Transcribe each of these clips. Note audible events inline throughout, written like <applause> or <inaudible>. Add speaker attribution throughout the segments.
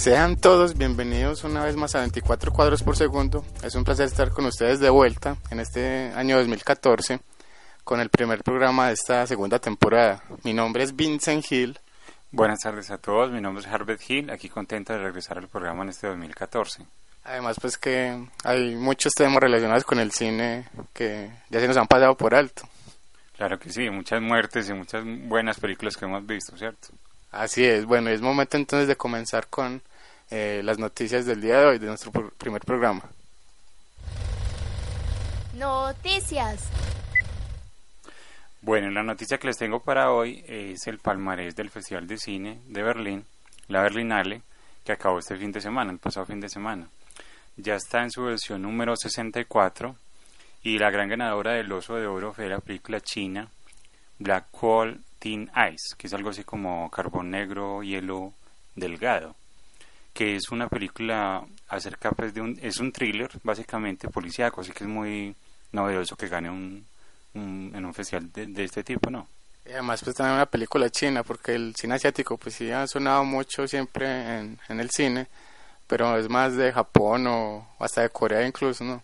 Speaker 1: Sean todos bienvenidos una vez más a 24 cuadros por segundo. Es un placer estar con ustedes de vuelta en este año 2014 con el primer programa de esta segunda temporada. Mi nombre es Vincent Hill.
Speaker 2: Buenas tardes a todos, mi nombre es Herbert Hill, aquí contento de regresar al programa en este 2014.
Speaker 1: Además, pues que hay muchos temas relacionados con el cine que ya se nos han pasado por alto.
Speaker 2: Claro que sí, muchas muertes y muchas buenas películas que hemos visto, ¿cierto?
Speaker 1: Así es, bueno, es momento entonces de comenzar con eh, las noticias del día de hoy, de nuestro pr- primer programa.
Speaker 3: Noticias.
Speaker 2: Bueno, la noticia que les tengo para hoy es el palmarés del Festival de Cine de Berlín, la Berlinale, que acabó este fin de semana, el pasado fin de semana. Ya está en su versión número 64 y la gran ganadora del Oso de Oro fue la película china Black Hole Thin Ice, que es algo así como carbón negro, hielo delgado, que es una película acerca pues, de un es un thriller básicamente policíaco, así que es muy novedoso que gane un, un- en un festival de, de este tipo, ¿no?
Speaker 1: Y además, pues también una película china, porque el cine asiático, pues sí ha sonado mucho siempre en, en el cine, pero es más de Japón o hasta de Corea incluso, ¿no?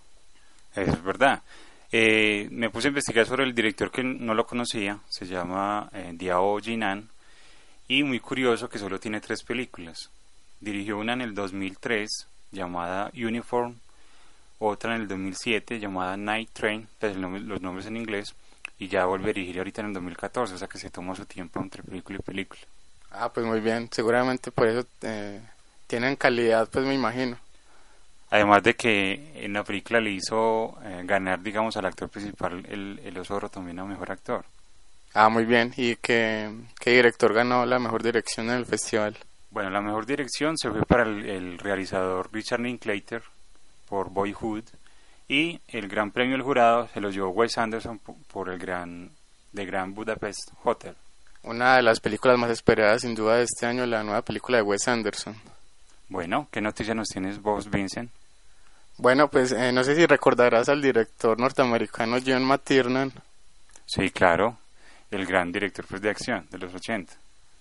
Speaker 2: Es verdad. Eh, me puse a investigar sobre el director que no lo conocía, se llama eh, Diao Jinan, y muy curioso que solo tiene tres películas. Dirigió una en el 2003 llamada Uniform, otra en el 2007 llamada Night Train, pues los nombres en inglés, y ya vuelve a dirigir ahorita en el 2014, o sea que se tomó su tiempo entre película y película.
Speaker 1: Ah, pues muy bien, seguramente por eso eh, tienen calidad, pues me imagino.
Speaker 2: Además de que en la película le hizo eh, ganar, digamos, al actor principal el, el Oso de Oro también a Mejor Actor.
Speaker 1: Ah, muy bien, ¿y qué, qué director ganó la mejor dirección en el festival?
Speaker 2: Bueno, la mejor dirección se fue para el, el realizador Richard Linklater por Boyhood y el gran premio del jurado se lo llevó Wes Anderson po- por el gran de Gran Budapest Hotel.
Speaker 1: Una de las películas más esperadas sin duda de este año, la nueva película de Wes Anderson.
Speaker 2: Bueno, ¿qué noticia nos tienes vos, Vincent?
Speaker 1: Bueno, pues eh, no sé si recordarás al director norteamericano John McTiernan,
Speaker 2: Sí, claro, el gran director pues, de acción de los 80.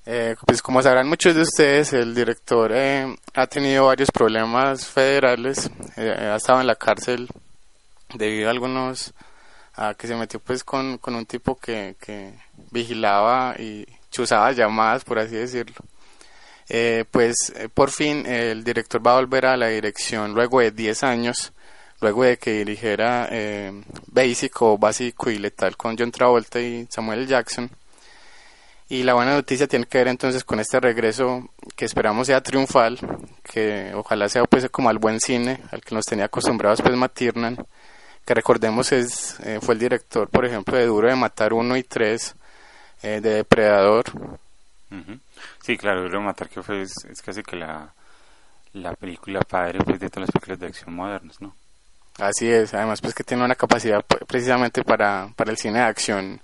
Speaker 1: Eh, pues como sabrán muchos de ustedes, el director eh, ha tenido varios problemas federales, eh, ha estado en la cárcel debido a algunos, a que se metió pues con, con un tipo que, que vigilaba y chuzaba llamadas, por así decirlo. Eh, pues eh, por fin el director va a volver a la dirección luego de 10 años, luego de que dirigiera Basic o Básico y Letal con John Travolta y Samuel. Jackson. Y la buena noticia tiene que ver entonces con este regreso que esperamos sea triunfal, que ojalá sea pues como al buen cine, al que nos tenía acostumbrados pues Matt Tiernan, que recordemos es, eh, fue el director por ejemplo de Duro de Matar 1 y 3, eh, de Depredador.
Speaker 2: Sí, claro, Duro de Matar que fue, es, es casi que la, la película padre pues, de todas las películas de acción modernas, ¿no?
Speaker 1: así es, además pues que tiene una capacidad pues, precisamente para, para el cine de acción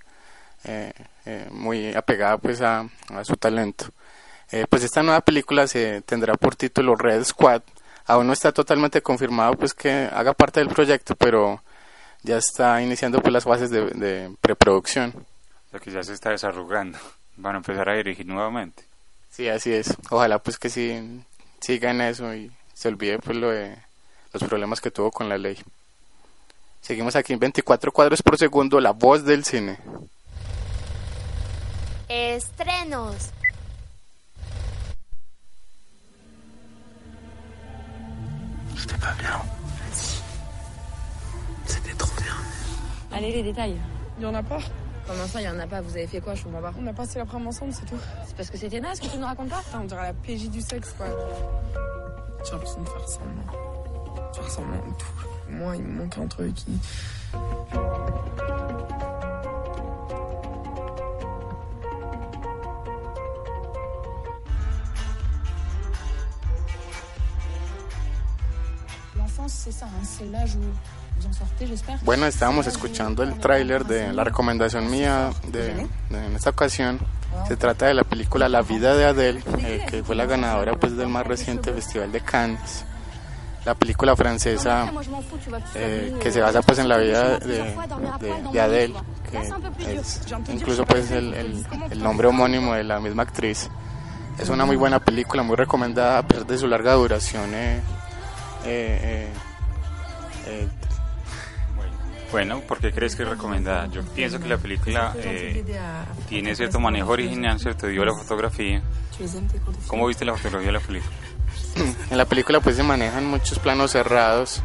Speaker 1: eh, eh, muy apegada pues a, a su talento. Eh, pues esta nueva película se tendrá por título Red Squad. Aún no está totalmente confirmado pues que haga parte del proyecto, pero ya está iniciando pues las fases de, de preproducción.
Speaker 2: O sea que ya se está desarrugando. Van a empezar a dirigir nuevamente.
Speaker 1: Sí, así es. Ojalá pues que sí siga en eso y se olvide pues lo de los problemas que tuvo con la ley. Seguimos aquí en 24 cuadros por segundo, la voz del cine.
Speaker 3: Estrenos.
Speaker 4: C'était pas bien. C'était trop bien.
Speaker 5: Allez, les détails.
Speaker 6: Il y en a pas.
Speaker 5: Comment ça, il y en a pas Vous avez fait quoi Je comprends pas.
Speaker 6: On a passé l'après-midi ensemble, c'est tout.
Speaker 5: C'est parce que c'était naze que tu nous racontes pas
Speaker 6: Putain, on dirait la PJ du sexe, quoi. J'ai l'impression de faire semblant. Faire semblant de tout. Moi, il me manque un truc. il-
Speaker 1: Bueno, estábamos escuchando el tráiler de la recomendación mía de, de- en esta ocasión Se trata de la película La vida de Adele, eh, que fue la ganadora pues del más reciente Festival de Cannes. La película francesa eh, que se basa pues en la vida de, de, de Adele, que es incluso pues el, el- el nombre homónimo de la misma actriz. Es una muy buena película, muy recomendada a pesar de su larga duración. eh, eh, eh, eh,
Speaker 2: Bueno, ¿por qué crees que es recomendada? Yo pienso que la película eh, tiene cierto manejo original, cierto dio la fotografía. ¿Cómo viste la fotografía de la película? <clears throat>
Speaker 1: En la película pues se manejan muchos planos cerrados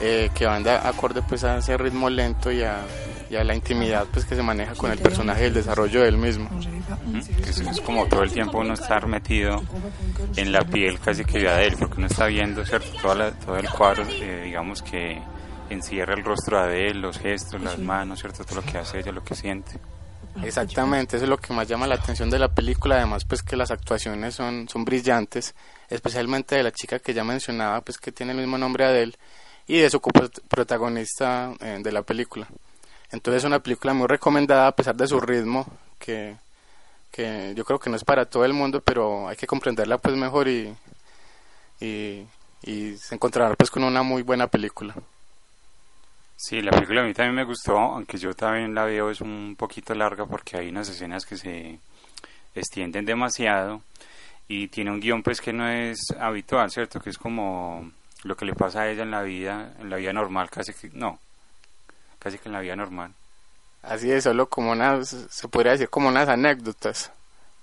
Speaker 1: eh, que van de acorde pues a ese ritmo lento y a, y a la intimidad pues que se maneja con el personaje y el desarrollo mismo.
Speaker 2: ¿Mm?
Speaker 6: c'est
Speaker 2: Que
Speaker 6: juste
Speaker 2: es, es como todo el tiempo uno estar metido en la piel casi que de Adele, porque uno está viendo ¿cierto? Toda la- todo el cuadro, eh, digamos que encierra el rostro de Adele, los gestos, las manos, ¿cierto? todo lo que hace ella, lo que siente.
Speaker 1: Exactamente, eso es lo que más llama la atención de la película, además pues que las actuaciones son, son brillantes, especialmente de la chica que ya mencionaba pues que tiene el mismo nombre Adele y de su protagonista eh, de la película. Entonces es una película muy recomendada a pesar de su ritmo, que, que yo creo que no es para todo el mundo, pero hay que comprenderla pues mejor y, y, y se encontrará pues con una muy buena película.
Speaker 2: Sí, la película a mí también me gustó, aunque yo también la veo es un poquito larga porque hay unas escenas que se extienden demasiado y tiene un guion pues que no es habitual, ¿cierto? Que es como lo que le pasa a ella en la vida, en la vida normal, casi que, no, casi que en la vida normal.
Speaker 1: Así es, solo como unas, se podría decir como unas anécdotas,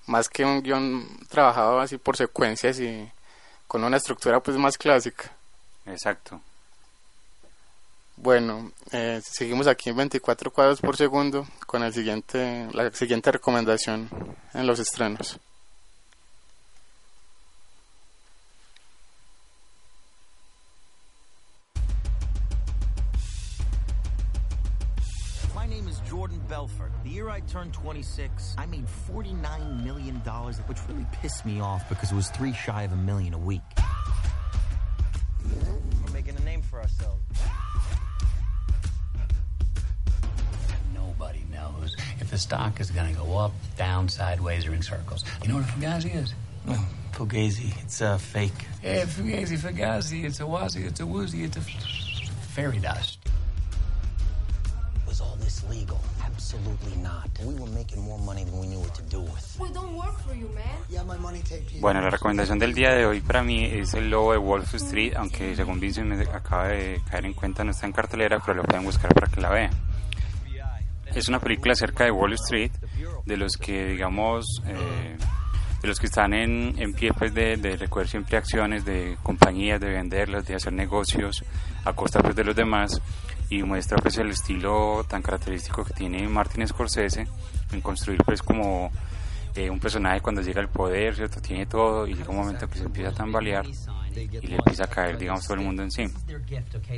Speaker 1: más que un guion trabajado así por secuencias y con una estructura pues más clásica.
Speaker 2: Exacto.
Speaker 1: Bueno, eh, seguimos aquí en 24 cuadros por segundo con el siguiente, la siguiente recomendación en los estrenos.
Speaker 7: Belfort. The year I turned 26, I made $49 million, which really pissed me off because it was three shy of a million a week. We're making a name for ourselves.
Speaker 8: Nobody knows if the stock is going to go up, down, sideways, or in circles. You know what a Fugazi is?
Speaker 7: Oh, Fugazi, it's uh, fake.
Speaker 8: Yeah, Fugazi, Fugazi, it's a wazi, it's a woozy, it's a fairy dust.
Speaker 7: Was all this legal? Absolutely not. We were making more money than we knew what to do with.
Speaker 3: We don't work for you, man.
Speaker 7: Yeah, my money taped
Speaker 2: Bueno, la recomendación del día de hoy para mí es el lobo de Wall Street, aunque según Vincent me acaba de caer en cuenta no está en cartelera, pero lo pueden buscar para que la vean. Es una película acerca de Wall Street, de los que digamos, eh, de los que están en, en pie pues de, de recoger siempre acciones de compañías, de venderlas, de hacer negocios a costa pues de los demás y muestra pues el estilo tan característico que tiene Martin Scorsese en construir pues como eh, un personaje cuando llega al poder, ¿cierto? Tiene todo y llega un momento que se empieza a tambalear y le empieza a caer, digamos, todo el mundo encima.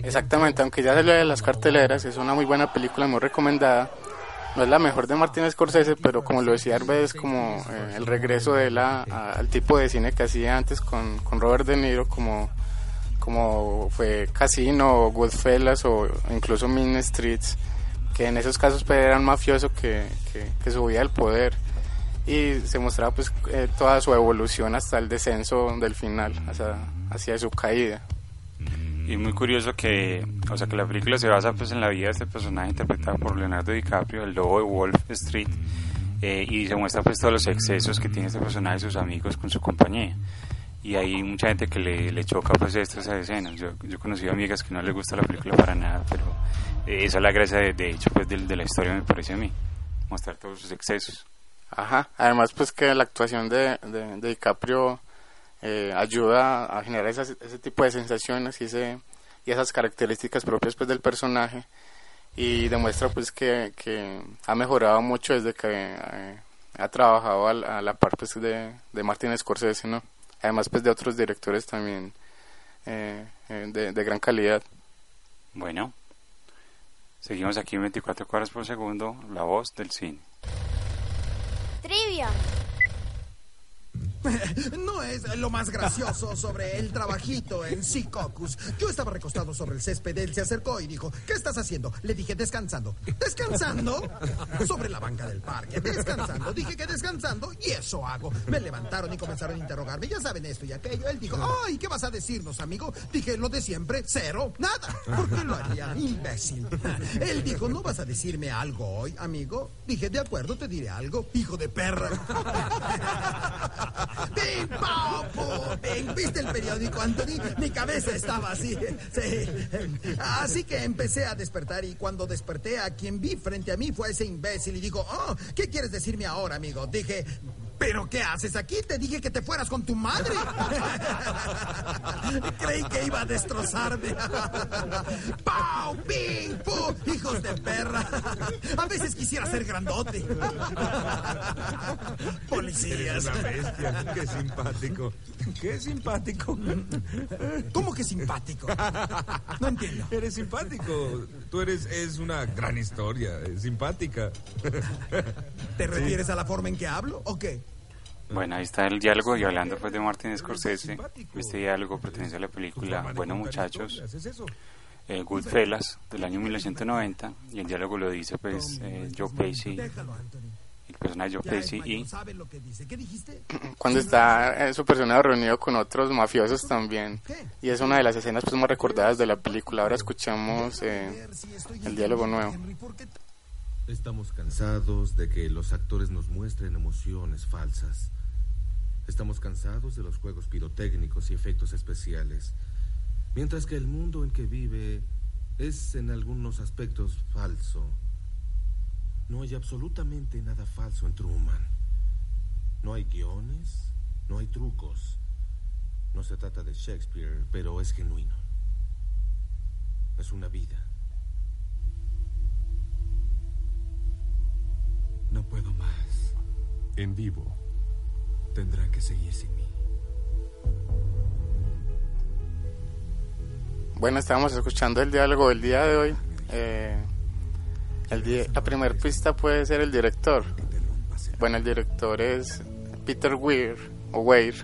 Speaker 1: Exactamente, aunque ya se de las carteleras, es una muy buena película, muy recomendada. No es la mejor de Martin Scorsese, pero como lo decía Arbe, es como eh, el regreso de él a- a- al tipo de cine que hacía antes con, con Robert De Niro, como, como fue Casino, Goodfellas o incluso Mean Streets, que en esos casos pues, era un mafioso que, que, que subía al poder y se mostraba pues eh, toda su evolución hasta el descenso del final, hacia, su caída.
Speaker 2: Y muy curioso que, o sea, que la película se basa pues en la vida de este personaje interpretado por Leonardo DiCaprio, el lobo de Wall Street, eh, y se muestra pues todos los excesos que tiene este personaje y sus amigos con su compañía. Y hay mucha gente que le, le choca pues estas escenas. Yo, yo he conocido amigas que no les gusta la película para nada, pero eh, esa es la gracia de, de hecho pues de, de la historia me parece a mí, mostrar todos sus excesos.
Speaker 1: Ajá, además pues que la actuación de, de, de DiCaprio eh, ayuda a generar esas- ese tipo de sensaciones y, ese, y esas características propias pues del personaje y demuestra pues que, que ha mejorado mucho desde que eh, ha trabajado a, a la par pues de, de Martin Scorsese, ¿no? Además pues de otros directores también eh, eh, de, de gran calidad.
Speaker 2: Bueno, seguimos aquí en 24 cuadros por segundo, la voz del cine.
Speaker 3: Trivia. <laughs>
Speaker 9: No es lo más gracioso sobre el trabajito en Secocus. Yo estaba recostado sobre el césped, él se acercó y dijo, ¿qué estás haciendo? Le dije, descansando. ¿Descansando? Sobre la banca del parque, descansando. Dije que descansando y eso hago. Me levantaron y comenzaron a interrogarme, ya saben esto y aquello. Él dijo, ay, ¿qué vas a decirnos, amigo? Dije, lo de siempre, cero, nada. ¿Por qué lo haría? Imbécil. Él dijo, ¿no vas a decirme algo hoy, amigo? Dije, de acuerdo, te diré algo, hijo de perra. ¡Bing, pao, pu! Bing! ¿Viste el periódico, Anthony? Mi cabeza estaba así. Sí. Así que empecé a despertar y cuando desperté a quien vi frente a mí fue ese imbécil y dijo, oh, ¿qué quieres decirme ahora, amigo? Dije, ¿pero qué haces aquí? Te dije que te fueras con tu madre. <laughs> Creí que iba a destrozarme. ¡Pau! ¡Ping! ¡Pu! ¡Hijos de perra! A veces quisiera ser grandote. Policías.
Speaker 10: Eres una bestia. Qué simpático. Qué simpático.
Speaker 9: ¿Cómo que simpático? No entiendo.
Speaker 10: Eres simpático. Tú eres es una gran historia. Es simpática.
Speaker 9: ¿Te refieres a la forma en que hablo o qué?
Speaker 2: Bueno, ahí está el diálogo y hablando pues de Martin Scorsese. Este diálogo pertenece a la película Bueno Muchachos, eh, Goodfellas, del año 1990, y el diálogo lo dice pues eh, Joe Pesci, el personaje Joe Pesci y...
Speaker 1: Cuando está eh, su personaje reunido con otros mafiosos también, y es una de las escenas pues más recordadas de la película. Ahora escuchamos eh, el diálogo nuevo.
Speaker 10: Estamos cansados de que los actores nos muestren emociones falsas. Estamos cansados de los juegos pirotécnicos y efectos especiales. Mientras que el mundo en que vive es en algunos aspectos falso. No hay absolutamente nada falso en Truman. No hay guiones, no hay trucos. No se trata de Shakespeare, pero es genuino. Es una vida.
Speaker 11: No puedo más. En vivo. Tendrá que seguir sin mí.
Speaker 1: Bueno, estábamos escuchando el diálogo del día de hoy. Eh, el di- la primera pista puede ser el director. Bueno, el director es Peter Weir, o Weir.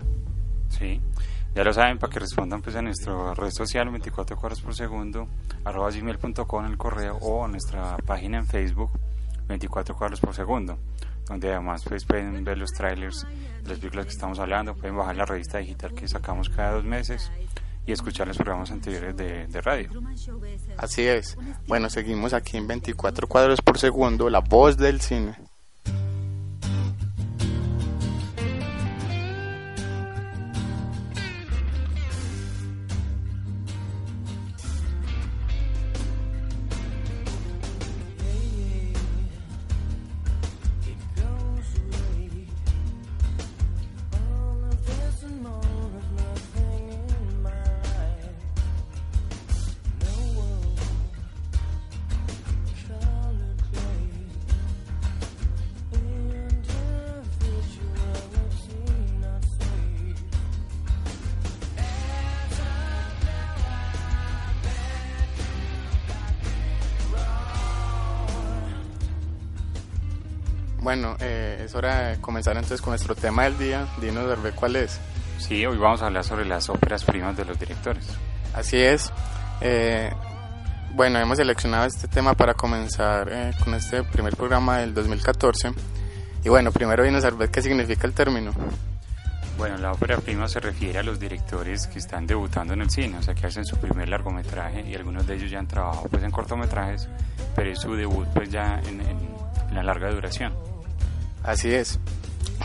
Speaker 2: Sí, ya lo saben, para que respondan pues a nuestra red social 24 cuadros por segundo, arroba gmail.com en el correo o a nuestra página en Facebook 24 cuadros por segundo, donde además pues pueden ver los trailers de las películas que estamos hablando, pueden bajar la revista digital que sacamos cada dos meses y escuchar los programas anteriores de, de radio.
Speaker 1: Así es. Bueno, seguimos aquí en 24 cuadros por segundo, la voz del cine. Es hora de comenzar entonces con nuestro tema del día. Dinos, Hervé, ¿cuál es?
Speaker 2: Sí, hoy vamos a hablar sobre las óperas primas de los directores.
Speaker 1: Así es. Eh, bueno, hemos seleccionado este tema para comenzar eh, con este primer programa del 2014. Y bueno, primero dinos, Hervé, ¿qué significa el término?
Speaker 2: Bueno, la ópera prima se refiere a los directores que están debutando en el cine, o sea, que hacen su primer largometraje y algunos de ellos ya han trabajado pues en cortometrajes, pero es su debut pues ya en, en- en la larga duración.
Speaker 1: Así es.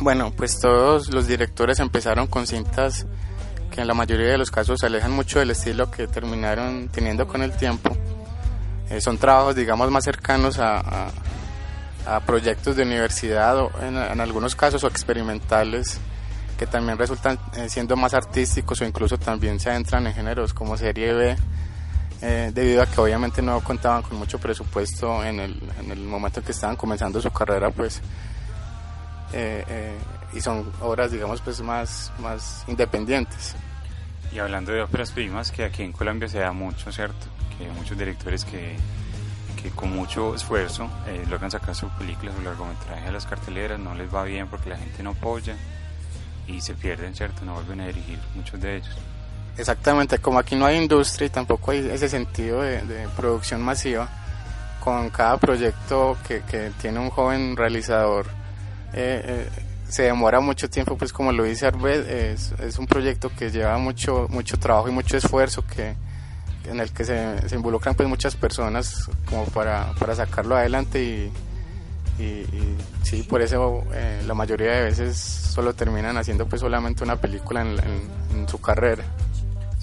Speaker 1: Bueno, pues todos los directores empezaron con cintas que en la mayoría de los casos se alejan mucho del estilo que terminaron teniendo con el tiempo. Eh, son trabajos, digamos, más cercanos a, a- proyectos de universidad o en, en algunos casos o experimentales que también resultan eh, siendo más artísticos o incluso también se adentran en géneros como serie B eh, debido a que obviamente no contaban con mucho presupuesto en el, en el momento en que estaban comenzando su carrera pues eh, eh, y son obras digamos pues más, más independientes
Speaker 2: Y hablando de óperas primas, que aquí en Colombia se da mucho, ¿cierto? Que hay muchos directores que, que con mucho esfuerzo eh, logran sacar sus películas o largometraje a las carteleras, no les va bien porque la gente no apoya y se pierden, ¿cierto? No vuelven a dirigir muchos de ellos.
Speaker 1: Exactamente, como aquí no hay industria y tampoco hay ese sentido de, de producción masiva, con cada proyecto que, que tiene un joven realizador, eh, eh, se demora mucho tiempo, pues como lo dice Arbet, es, un proyecto que lleva mucho, mucho trabajo y mucho esfuerzo que en el que se, involucran pues muchas personas como para, para sacarlo adelante y, sí, por eso eh, la mayoría de veces solo terminan haciendo pues solamente una película en, en, en su carrera.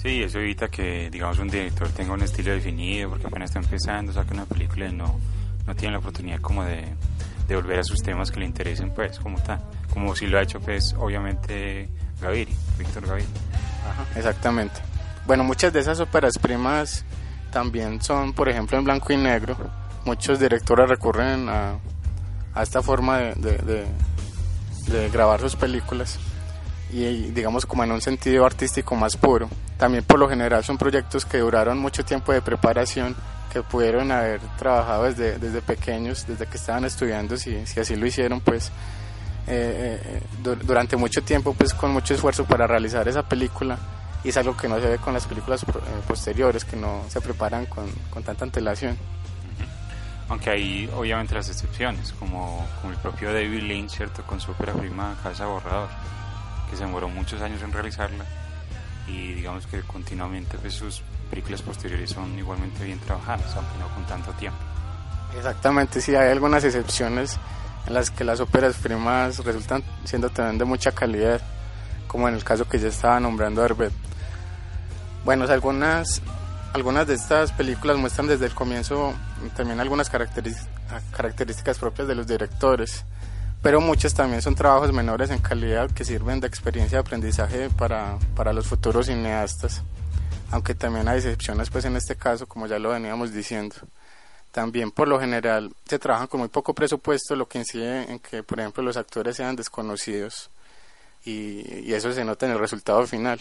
Speaker 2: Sí, eso evita que, digamos, un director tenga un estilo definido, porque apenas está empezando, saca una película y no, no tiene la oportunidad como de, de volver a sus temas que le interesen, pues, como tal. Como si lo ha hecho, pues, obviamente, Gaviri, Víctor Gaviri.
Speaker 1: Ajá, exactamente. Bueno, muchas de esas óperas primas también son, por ejemplo, en blanco y negro. Muchos directores recurren a, a esta forma de, de, de grabar sus películas y digamos como en un sentido artístico más puro. También por lo general son proyectos que duraron mucho tiempo de preparación, que pudieron haber trabajado desde, desde pequeños, desde que estaban estudiando, si, si así lo hicieron, pues eh, eh, durante mucho tiempo, pues con mucho esfuerzo para realizar esa película. Y es algo que no se ve con las películas eh, posteriores, que no se preparan con, con tanta antelación.
Speaker 2: Aunque hay obviamente las excepciones, como, como el propio David Lynch, ¿cierto? Con su ópera prima Casa Borrador que se demoró muchos años en realizarla y digamos que continuamente pues, sus películas posteriores son igualmente bien trabajadas, aunque no con tanto tiempo.
Speaker 1: Exactamente, sí, hay algunas excepciones en las que las óperas primas resultan siendo también de mucha calidad, como en el caso que ya estaba nombrando Herbert. Bueno, algunas, algunas de estas películas muestran desde el comienzo también algunas características propias de los directores pero muchos también son trabajos menores en calidad que sirven de experiencia de aprendizaje para, para los futuros cineastas, aunque también hay excepciones pues en este caso, como ya lo veníamos diciendo. También por lo general se trabajan con muy poco presupuesto, lo que incide en que, por ejemplo, los actores sean desconocidos y, eso se nota en el resultado final.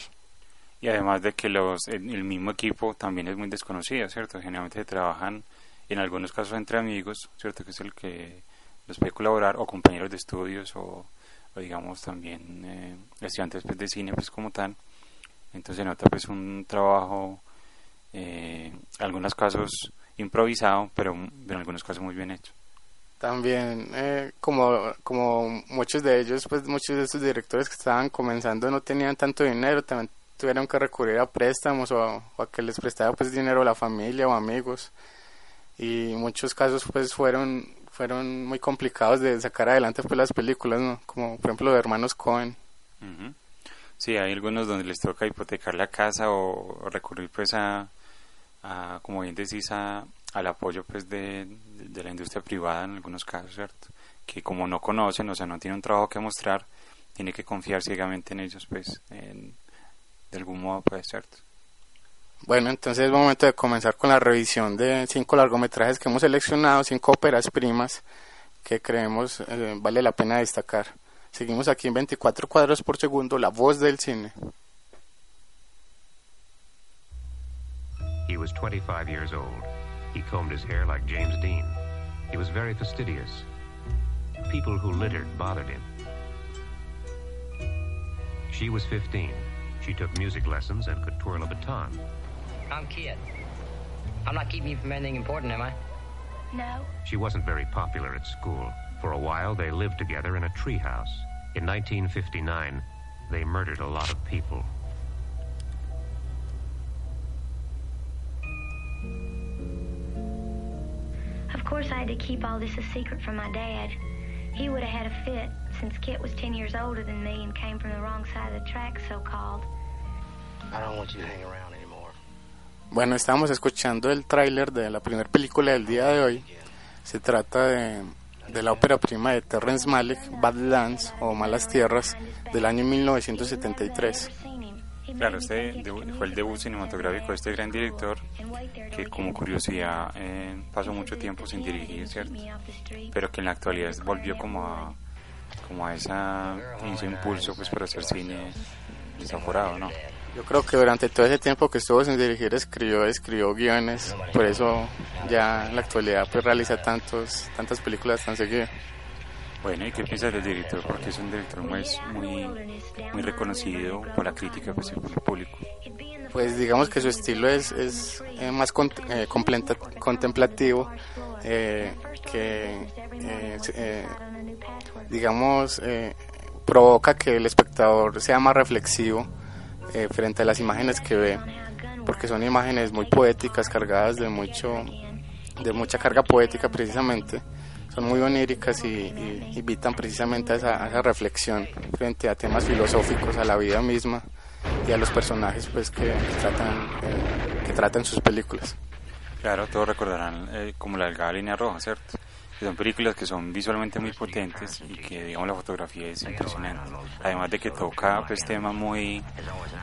Speaker 2: Y además de que los, el mismo equipo también es muy desconocido, ¿cierto? Generalmente se trabajan en algunos casos entre amigos, ¿cierto? Que es el que los puede colaborar o compañeros de estudios o, o digamos también eh, estudiantes pues, de cine pues como tal entonces nota pues un trabajo eh, en algunos casos improvisado pero en algunos casos muy bien hecho
Speaker 1: también eh, como como muchos de ellos pues muchos de estos directores que estaban comenzando no tenían tanto dinero también tuvieron que recurrir a préstamos o a, o a que les prestara pues dinero a la familia o amigos y muchos casos pues fueron fueron muy complicados de sacar adelante pues las películas, ¿no? Como por ejemplo de Hermanos Cohen.
Speaker 2: Sí, hay algunos donde les toca hipotecar la casa o, recurrir pues a, como bien decís, a, al apoyo pues de, de, la industria privada en algunos casos, ¿cierto? Que como no conocen, o sea, no tienen un trabajo que mostrar, tiene que confiar ciegamente en ellos pues, en, de algún modo pues, ¿cierto?
Speaker 1: Bueno, entonces es momento de comenzar con la revisión de cinco largometrajes que hemos seleccionado, cinco óperas primas que creemos eh, vale la pena destacar. Seguimos aquí en 24 cuadros por segundo, la voz del cine.
Speaker 12: He was 25 years old. He combed his hair like James Dean. He was very fastidious. People who littered bothered him. She was 15. She took music lessons and could twirl a baton.
Speaker 13: I'm Kid. I'm not keeping you from anything important, am I?
Speaker 3: No.
Speaker 12: She wasn't very popular at school. For a while, they lived together in a treehouse. In 1959, they murdered a lot of people.
Speaker 14: Of course, I had to keep all this a secret from my dad. He would have had a fit since Kit was 10 years older than me and came from the wrong side of the track, so called.
Speaker 13: I don't want you to hang around anymore.
Speaker 1: Bueno, estábamos escuchando el tráiler de la primera película del día de hoy. Se trata de, de la ópera prima de Terrence Malick, Badlands o Malas Tierras, del año 1973.
Speaker 2: Claro, este fue el debut cinematográfico de este gran director que como curiosidad eh, pasó mucho tiempo sin dirigir, ¿cierto? Pero que en la actualidad volvió como a, como a esa, ese impulso pues para hacer cine desaforado, ¿no?
Speaker 1: Yo creo que durante todo ese tiempo que estuvo sin dirigir escribió, escribió guiones, por eso ya en la actualidad pues realiza tantos, tantas películas tan seguidas.
Speaker 2: Bueno, ¿y qué piensas del director? Porque es un director muy, muy, muy reconocido por la crítica pues, y por el público.
Speaker 1: Pues digamos que su estilo es, es eh, más con- eh, completa- contemplativo, eh, que eh, eh, digamos eh, provoca que el espectador sea más reflexivo eh, frente a las imágenes que ve, porque son imágenes muy poéticas, cargadas de mucho, de mucha carga poética precisamente, son muy oníricas y, invitan precisamente a esa, a esa reflexión frente a temas filosóficos, a la vida misma y a los personajes pues que, tratan eh, sus películas.
Speaker 2: Claro, todos recordarán eh, como la delgada línea roja, ¿cierto? Que son películas que son visualmente muy potentes y que, digamos, la fotografía es impresionante. Además de que toca, pues, temas muy,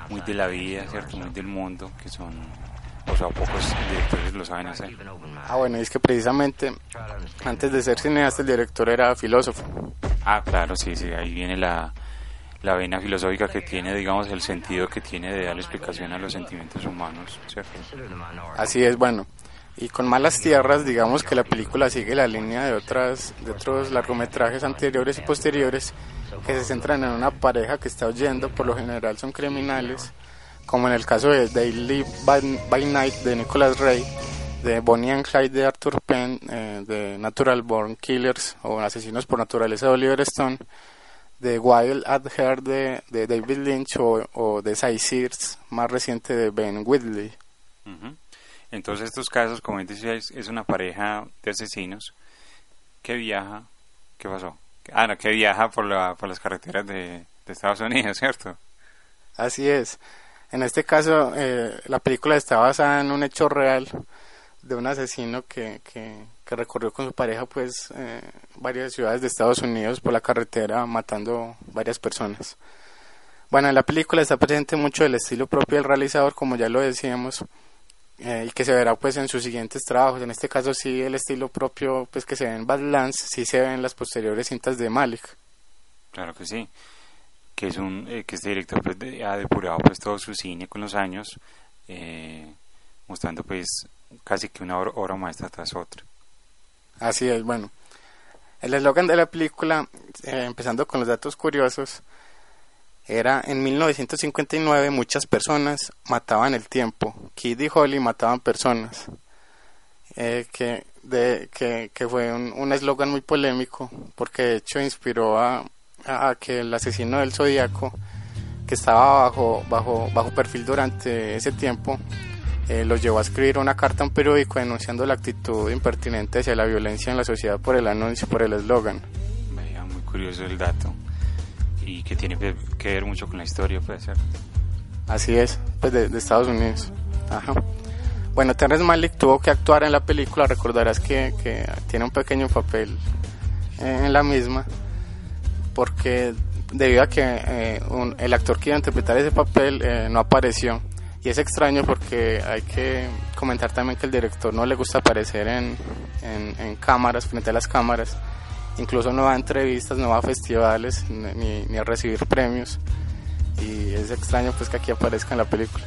Speaker 2: muy de la vida, ¿cierto? Muy del mundo, que son, o sea, pocos directores lo saben hacer.
Speaker 1: Ah, bueno, y es que precisamente antes de ser cineasta el director era filósofo.
Speaker 2: Ah, claro, sí, sí, ahí viene la, la vena filosófica que tiene, digamos, el sentido que tiene de darle explicación a los sentimientos humanos, ¿cierto?
Speaker 1: Así es, bueno. Y con Malas Tierras, digamos que la película sigue la línea de otras de otros largometrajes anteriores y posteriores que se centran en una pareja que está huyendo, por lo general son criminales, como en el caso de Live by, by Night de Nicholas Ray, de Bonnie and Clyde de Arthur Penn, eh, de Natural Born Killers o Asesinos por Naturaleza de Oliver Stone, de Wild at Heart de, David Lynch o, o de Sears, más reciente de Ben Whitley.
Speaker 2: Ujú. Entonces estos casos, como decía, es, una pareja de asesinos que viaja, ¿qué pasó? Ah, no, que viaja por, la, por las carreteras de, Estados Unidos, <laughs> ¿cierto?
Speaker 1: Así es. En este caso, eh, la película está basada en un hecho real de un asesino que, recorrió con su pareja pues eh, varias ciudades de Estados Unidos por la carretera matando varias personas. Bueno, en la película está presente mucho el estilo propio del realizador, como ya lo decíamos, eh, y que se verá pues en sus siguientes trabajos. En este caso sí el estilo propio pues que se ve en Badlands, sí se ve en las posteriores cintas de Malik.
Speaker 2: Claro que sí. Que es un eh, que este director pues, de- ha depurado pues todo su cine con los años, eh, mostrando pues casi que una obra, obra maestra tras otra.
Speaker 1: Así es, bueno. El eslogan de la película, eh, empezando con los datos curiosos, era en 1959 muchas personas mataban el tiempo. Kid y Holly mataban personas. Eh, que, de, que, que fue un eslogan muy polémico porque de hecho inspiró a, a- que el asesino del zodiaco que estaba bajo, bajo, bajo perfil durante ese tiempo eh, lo llevó a escribir una carta a un periódico denunciando la actitud impertinente hacia la violencia en la sociedad por el anuncio, por el eslogan.
Speaker 2: Muy curioso el dato. Y que tiene que ver mucho con la historia, puede ser.
Speaker 1: Así es, pues de, de Estados Unidos. Ajá. Bueno, Terrence Malick tuvo que actuar en la película, recordarás que, que tiene un pequeño papel eh, en la misma, porque debido a que eh, un- el actor que iba a interpretar ese papel eh, no apareció. Y es extraño porque hay que comentar también que el director no le gusta aparecer en, en, en cámaras, frente a las cámaras. Incluso no va a entrevistas, no va a festivales, ni, ni a recibir premios. Y es extraño pues que aquí aparezca en la película.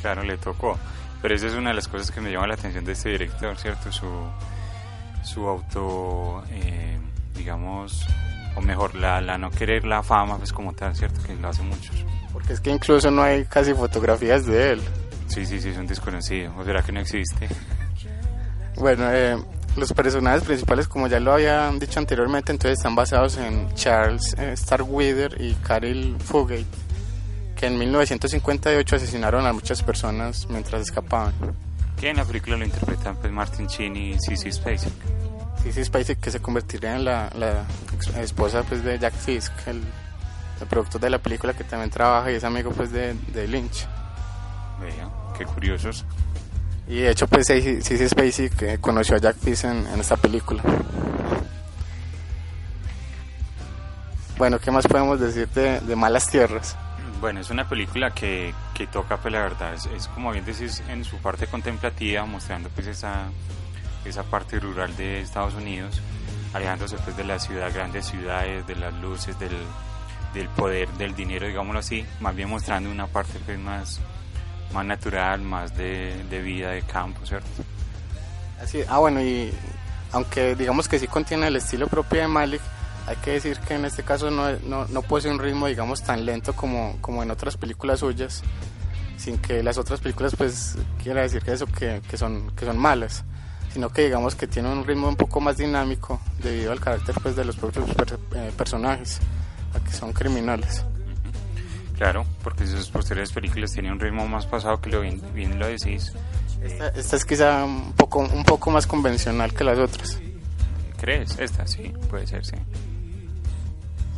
Speaker 2: Claro, le tocó. Pero esa es una de las cosas que me llama la atención de este director, ¿cierto? Su, su auto, eh, digamos, o mejor, la, la no querer la fama, pues como tal, ¿cierto? Que lo hace muchos.
Speaker 1: Porque es que incluso no hay casi fotografías de él.
Speaker 2: Sí, sí, sí, es un desconocido. ¿O será que no existe?
Speaker 1: Bueno, eh, los personajes principales, como ya lo había dicho anteriormente, entonces están basados en Charles eh, Starkweather y Carol Fugate, que en 1958 asesinaron a muchas personas mientras escapaban.
Speaker 2: Que en la película lo interpretan pues Martin Sheen y Sissy Spacek.
Speaker 1: Sissy Spacek, que se convertiría en la, la esposa pues, de Jack Fisk, el, el productor de la película que también trabaja y es amigo pues, de, de Lynch.
Speaker 2: Vea, qué curiosos.
Speaker 1: Y de hecho, pues Sissy Spacek eh, conoció a Jack Fisk en, esta película. Bueno, ¿qué más podemos decir de, Malas Tierras?
Speaker 2: Bueno, es una película que, que toca, pues la verdad, es, como bien decís, en su parte contemplativa, mostrando pues esa, esa parte rural de Estados Unidos, alejándose pues de las ciudades, grandes ciudades, de las luces, del, del poder, del dinero, digámoslo así, más bien mostrando una parte pues más, más natural, más de, de vida, de campo, ¿cierto?
Speaker 1: Así, ah, bueno, y aunque digamos que sí contiene el estilo propio de Malik, hay que decir que en este caso no, no, no posee un ritmo, digamos, tan lento como, como en otras películas suyas, sin que las otras películas, pues, quiera decir que eso, que, que, son, que son malas, sino que digamos que tiene un ritmo un poco más dinámico debido al carácter, pues, de los propios per- eh, personajes, a que son criminales.
Speaker 2: Claro, porque sus posteriores películas tienen un ritmo más pasado que lo bien, bien lo decís.
Speaker 1: Esta, esta es quizá un poco, un poco más convencional que las otras.
Speaker 2: ¿Crees? Esta, sí, puede ser, sí.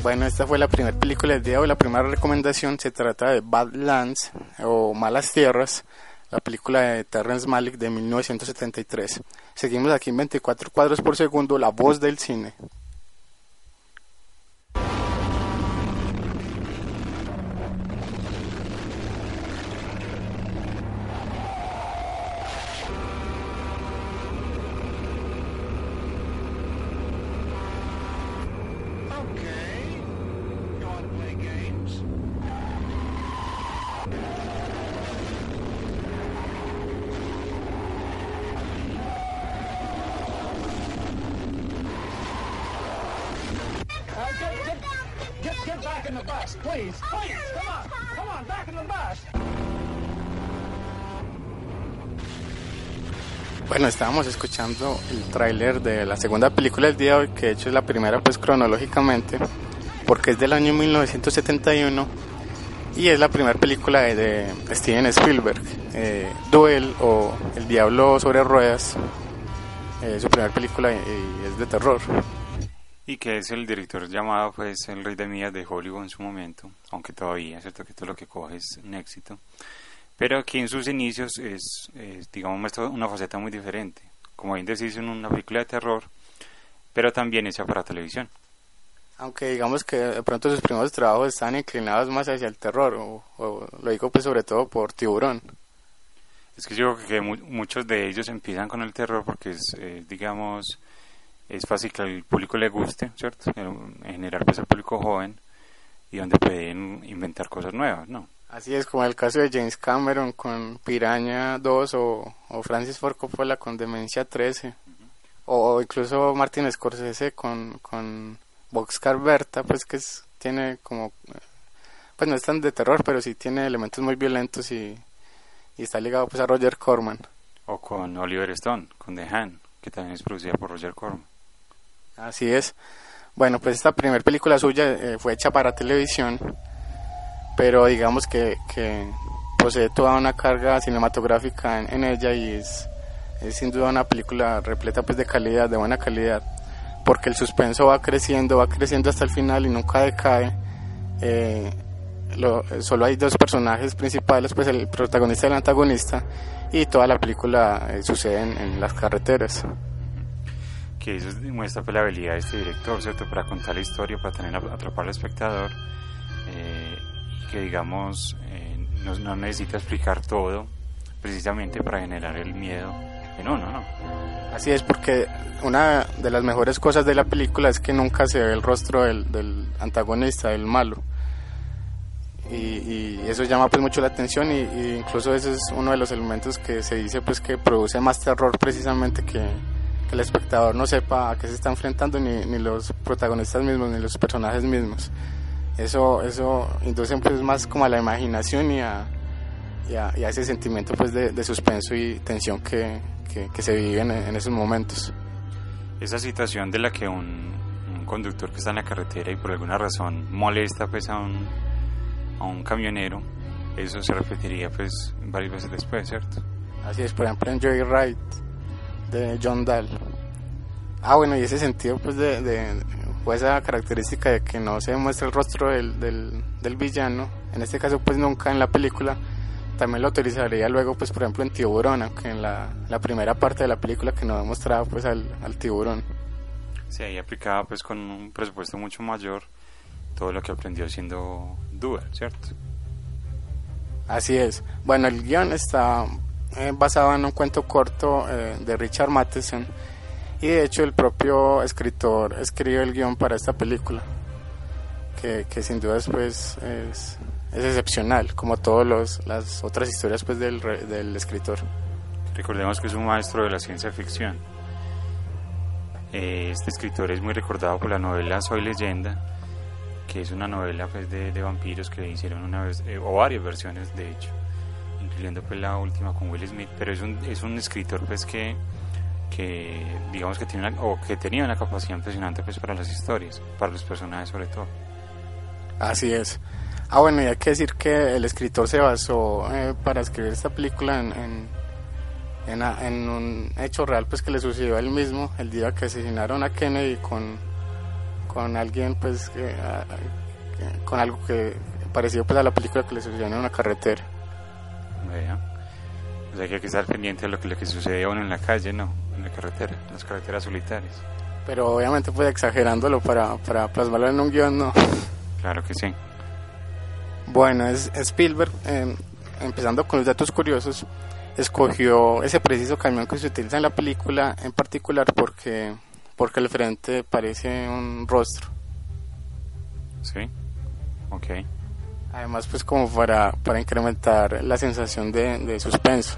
Speaker 1: Bueno, esta fue la primera película del día o la primera recomendación. Se trata de Badlands o Malas Tierras, la película de Terrence Malick de 1973. Seguimos aquí en 24 cuadros por segundo, la voz del cine. Escuchando el tráiler de la segunda película del día de hoy, que de hecho es la primera pues cronológicamente, porque es del año 1971 y es la primera película de, Steven Spielberg, eh, Duel o El Diablo sobre Ruedas, eh, su primera película y, es de terror.
Speaker 2: Y que es el director llamado, pues, el rey de mías de Hollywood en su momento, aunque todavía, ¿cierto? Que todo lo que coge es un éxito. Pero aquí en sus inicios es, es, digamos, una faceta muy diferente. Como bien decís, en una película de terror, pero también hecha para televisión.
Speaker 1: Aunque digamos que de pronto sus primeros trabajos están inclinados más hacia el terror, o, o lo digo pues sobre todo por Tiburón.
Speaker 2: Es que yo creo que mu- muchos de ellos empiezan con el terror porque es, eh, digamos, es fácil que al público le guste, ¿cierto? En en general, pues el público joven y donde pueden inventar cosas nuevas, ¿no?
Speaker 1: Así es como el caso de James Cameron con Piraña 2 o, o Francis Ford Coppola con Demencia 13 o, o incluso Martin Scorsese con, con Boxcar Berta pues que es- tiene como pues no es tan de terror pero sí tiene elementos muy violentos y, y está ligado pues a Roger Corman
Speaker 2: O con Oliver Stone, con The Hand, que también es producida por Roger Corman.
Speaker 1: Así es. Bueno, pues esta primera película suya eh, fue hecha para televisión, pero digamos que, que posee toda una carga cinematográfica en, en ella y es, es sin duda una película repleta pues de calidad, de buena calidad, porque el suspenso va creciendo, va creciendo hasta el final y nunca decae. Eh, lo- solo hay dos personajes principales, pues el protagonista y el antagonista, y toda la película eh, sucede en- en las carreteras.
Speaker 2: que eso muestra pues, la habilidad de este director, ¿cierto? Para contar la historia, para tener atrapar al espectador, eh, que digamos eh, no, no necesita explicar todo, precisamente para generar el miedo en uno, ¿no?
Speaker 1: Así es, porque una de las mejores cosas de la película es que nunca se ve el rostro del, del antagonista, del malo. Y, y eso llama pues mucho la atención y, y incluso ese es uno de los elementos que se dice pues que produce más terror precisamente que, que el espectador no sepa a qué se está enfrentando ni, ni los protagonistas mismos ni los personajes mismos. Eso, eso induce pues más como a la imaginación y a, y a, y a ese sentimiento pues de, de suspenso y tensión que, que, que se vive en, en esos momentos.
Speaker 2: Esa situación de la que un, un conductor que está en la carretera y por alguna razón molesta pues a un, a un camionero, eso se repetiría pues varias veces después, ¿cierto?
Speaker 1: Así es, por ejemplo en Joyride de John Dahl. Ah, bueno, y ese sentido pues de, de o esa característica de que no se muestra el rostro del, del, del villano, en este caso pues nunca en la película, también lo utilizaría luego pues por ejemplo en Tiburón, aunque en la, la primera parte de la película que no mostraba pues al, al tiburón.
Speaker 2: Sí, ahí aplicaba pues con un presupuesto mucho mayor todo lo que aprendió siendo Duel, ¿cierto?
Speaker 1: Así es. Bueno, el guion está eh, basado en un cuento corto eh, de Richard Matheson y de hecho el propio escritor escribió el guion para esta película, que, que sin duda pues, es, es excepcional, como todas las otras historias pues, del, del escritor.
Speaker 2: Recordemos que es un maestro de la ciencia ficción. Eh, este escritor es muy recordado por la novela Soy leyenda, que es una novela pues, de, de vampiros que hicieron una vez, eh, o varias versiones de hecho, incluyendo pues la última con Will Smith, pero es un, es un escritor pues que, que digamos que tiene una, o que tenía una capacidad impresionante pues para las historias, para los personajes sobre todo.
Speaker 1: Así es. Ah, bueno, y hay que decir que el escritor se basó eh, para escribir esta película en, en, en, a- en un hecho real pues que le sucedió a él mismo el día que asesinaron a Kennedy con, con alguien pues que, a- que- con algo que parecido pues a la película que le sucedió en una carretera.
Speaker 2: Vea. O sea que hay que estar pendiente de lo que, lo que sucede a uno en la calle, ¿no? En la carretera, en las carreteras solitarias.
Speaker 1: Pero obviamente pues exagerándolo para, para plasmarlo en un guion no.
Speaker 2: Claro que sí.
Speaker 1: Bueno, es Spielberg, eh, empezando con los datos curiosos, escogió ese preciso camión que se utiliza en la película en particular porque porque al frente parece un rostro.
Speaker 2: Sí. Ok.
Speaker 1: Además, pues como para, para incrementar la sensación de, de suspenso.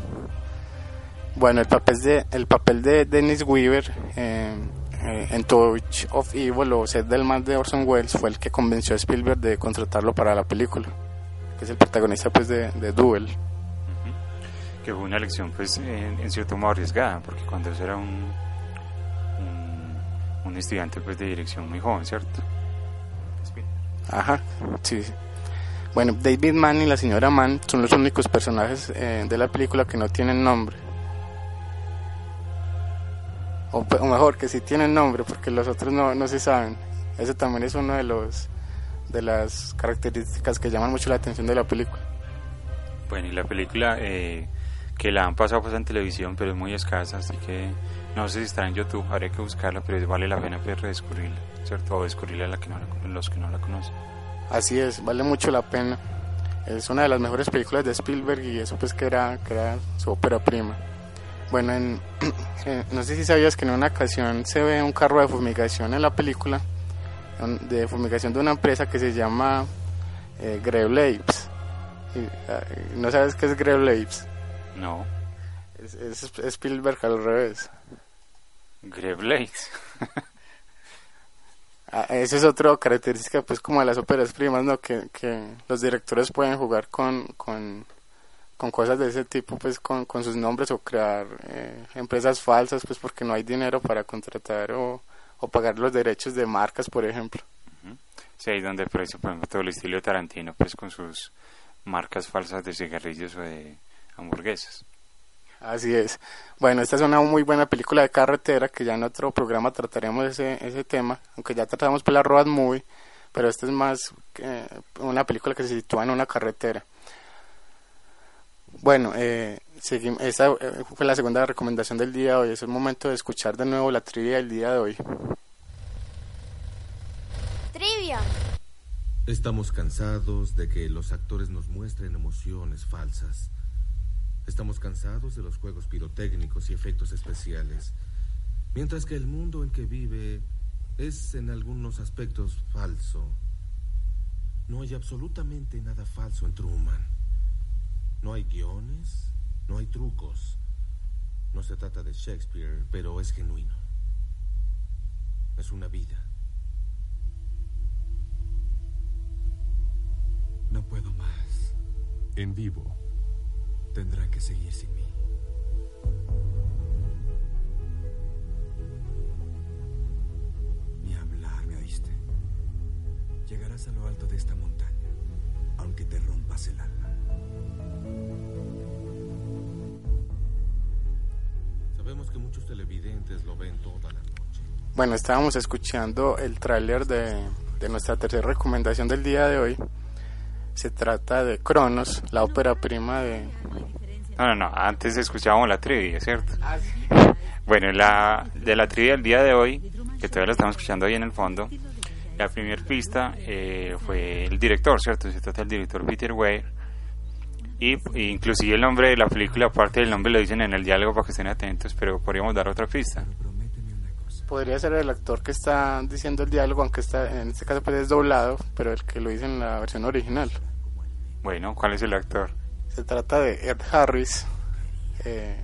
Speaker 1: Bueno, el papel de, el papel de Dennis Weaver eh, eh, en Touch of Evil o Sed del Mal de Orson Welles fue el que convenció a Spielberg de contratarlo para la película, que es el protagonista pues de, de Duel.
Speaker 2: Que fue una elección, pues, en, en cierto modo arriesgada, porque cuando eso era un, un, un estudiante, pues, de dirección muy joven, ¿cierto?
Speaker 1: Ajá, sí. Bueno, David Mann y la señora Mann son los únicos personajes eh, de la película que no tienen nombre. O, o mejor, que sí tienen nombre, porque los otros no, no se saben. Ese también es uno de los de las características que llaman mucho la atención de la película.
Speaker 2: Bueno, y la película eh, que la han pasado pues en televisión, pero es muy escasa, así que no sé si está en YouTube, habría que buscarla, pero vale la pena pues, redescubrirla, ¿cierto? O descubrirla a la que no la- los que no la conocen.
Speaker 1: Así es, vale mucho la pena. Es una de las mejores películas de Spielberg y eso pues que era, que era su ópera prima. Bueno, en, <clears throat> eh, no sé si sabías que en una ocasión se ve un carro de fumigación en la película, de fumigación de una empresa que se llama eh, Greve ah, ¿No sabes qué es Greve?
Speaker 2: No,
Speaker 1: Es, es Spielberg al revés.
Speaker 2: Blades. <laughs>
Speaker 1: Ah, Esa es otra característica, pues, como de las óperas primas, ¿no? Que, que los directores pueden jugar con, con, con cosas de ese tipo, pues, con, con sus nombres o crear eh, empresas falsas, pues, porque no hay dinero para contratar o, o pagar los derechos de marcas, por ejemplo.
Speaker 2: Sí, ahí donde aparece, por ejemplo, todo el estilo Tarantino, pues con sus marcas falsas de cigarrillos o de hamburguesas.
Speaker 1: Así es. Bueno, esta es una muy buena película de carretera que ya en otro programa trataremos ese, ese tema, aunque ya tratamos por la road movie, pero esta es más una película que se sitúa en una carretera. Bueno, eh, eh, fue la segunda recomendación del día de hoy. Es el momento de escuchar de nuevo la trivia del día de hoy.
Speaker 3: Trivia.
Speaker 10: Estamos cansados de que los actores nos muestren emociones falsas. Estamos cansados de los juegos pirotécnicos y efectos especiales. Mientras que el mundo en que vive es en algunos aspectos falso. No hay absolutamente nada falso en Truman. No hay guiones, no hay trucos. No se trata de Shakespeare, pero es genuino. Es una vida.
Speaker 11: No puedo más. En vivo. Tendrán que seguir sin mí. Ni hablar, ¿me oíste? Llegarás a lo alto de esta montaña, aunque te rompas el alma.
Speaker 10: Sabemos que muchos televidentes lo ven toda la noche.
Speaker 1: Bueno, estábamos escuchando el tráiler de, de nuestra tercera recomendación del día de hoy. Se trata de Cronos, la ópera prima de...
Speaker 2: No, no, no, antes escuchábamos la trivia, ¿cierto? Bueno, la, de la trivia del día de hoy, que todavía la estamos escuchando ahí en el fondo, la primera pista eh, fue el director, ¿cierto? Se trata del director Peter Weir. Y y inclusive el nombre de la película, aparte del nombre, lo dicen en el diálogo para que estén atentos, pero podríamos dar otra pista.
Speaker 1: Podría ser el actor que está diciendo el diálogo, aunque está en este caso pues es doblado, pero el que lo dice en la versión original.
Speaker 2: Bueno, ¿cuál es el actor?
Speaker 1: Se trata de Ed Harris, eh,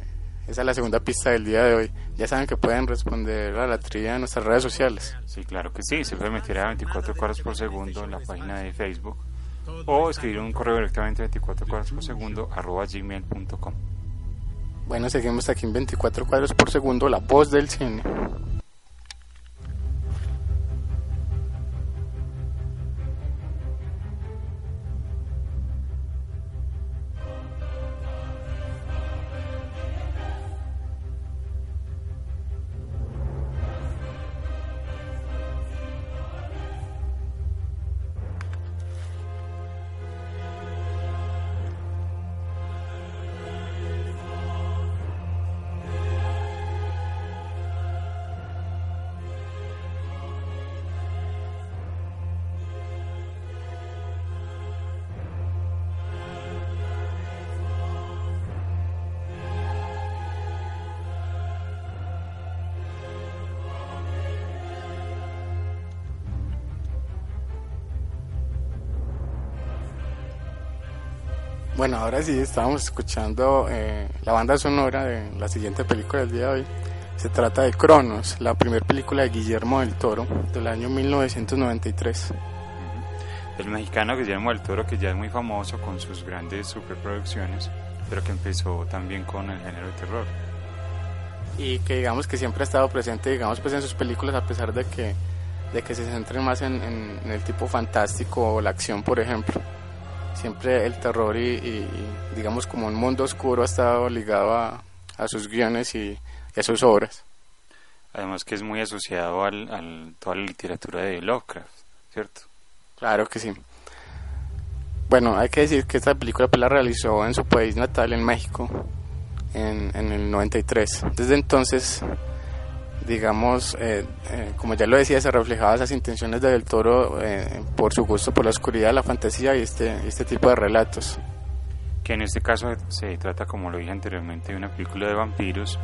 Speaker 1: Esa es la segunda pista del día de hoy. Ya saben que pueden responder a la trivia en nuestras redes sociales.
Speaker 2: Sí, claro que sí. Se puede meter a 24 cuadros por segundo en la página de Facebook o escribir un correo directamente a 24 cuadros por segundo arroba gmail.com.
Speaker 1: Bueno, seguimos aquí en 24 cuadros por segundo, la voz del cine. Bueno, ahora sí, estábamos escuchando eh, la banda sonora de la siguiente película del día de hoy. Se trata de Cronos, la primera película de Guillermo del Toro del año 1993.
Speaker 2: El mexicano Guillermo del Toro, que ya es muy famoso con sus grandes superproducciones, pero que empezó también con el género de terror.
Speaker 1: Y que digamos que siempre ha estado presente, digamos, pues en sus películas, a pesar de que, de que se centren más en, en- en el tipo fantástico o la acción, por ejemplo. Siempre el terror y, y, digamos como un mundo oscuro ha estado ligado a, a sus guiones y, y a sus obras.
Speaker 2: Además que es muy asociado al, al toda la literatura de Lovecraft, ¿cierto?
Speaker 1: Claro que sí. Bueno, hay que decir que esta película pues, la realizó en su país natal, en México, en, en el 93. Desde entonces, digamos, eh, eh, como ya lo decía, se reflejaban esas intenciones de Del Toro eh, por su gusto por la oscuridad, la fantasía y este, este tipo de relatos.
Speaker 2: Que en este caso se trata, como lo dije anteriormente, de una película de vampiros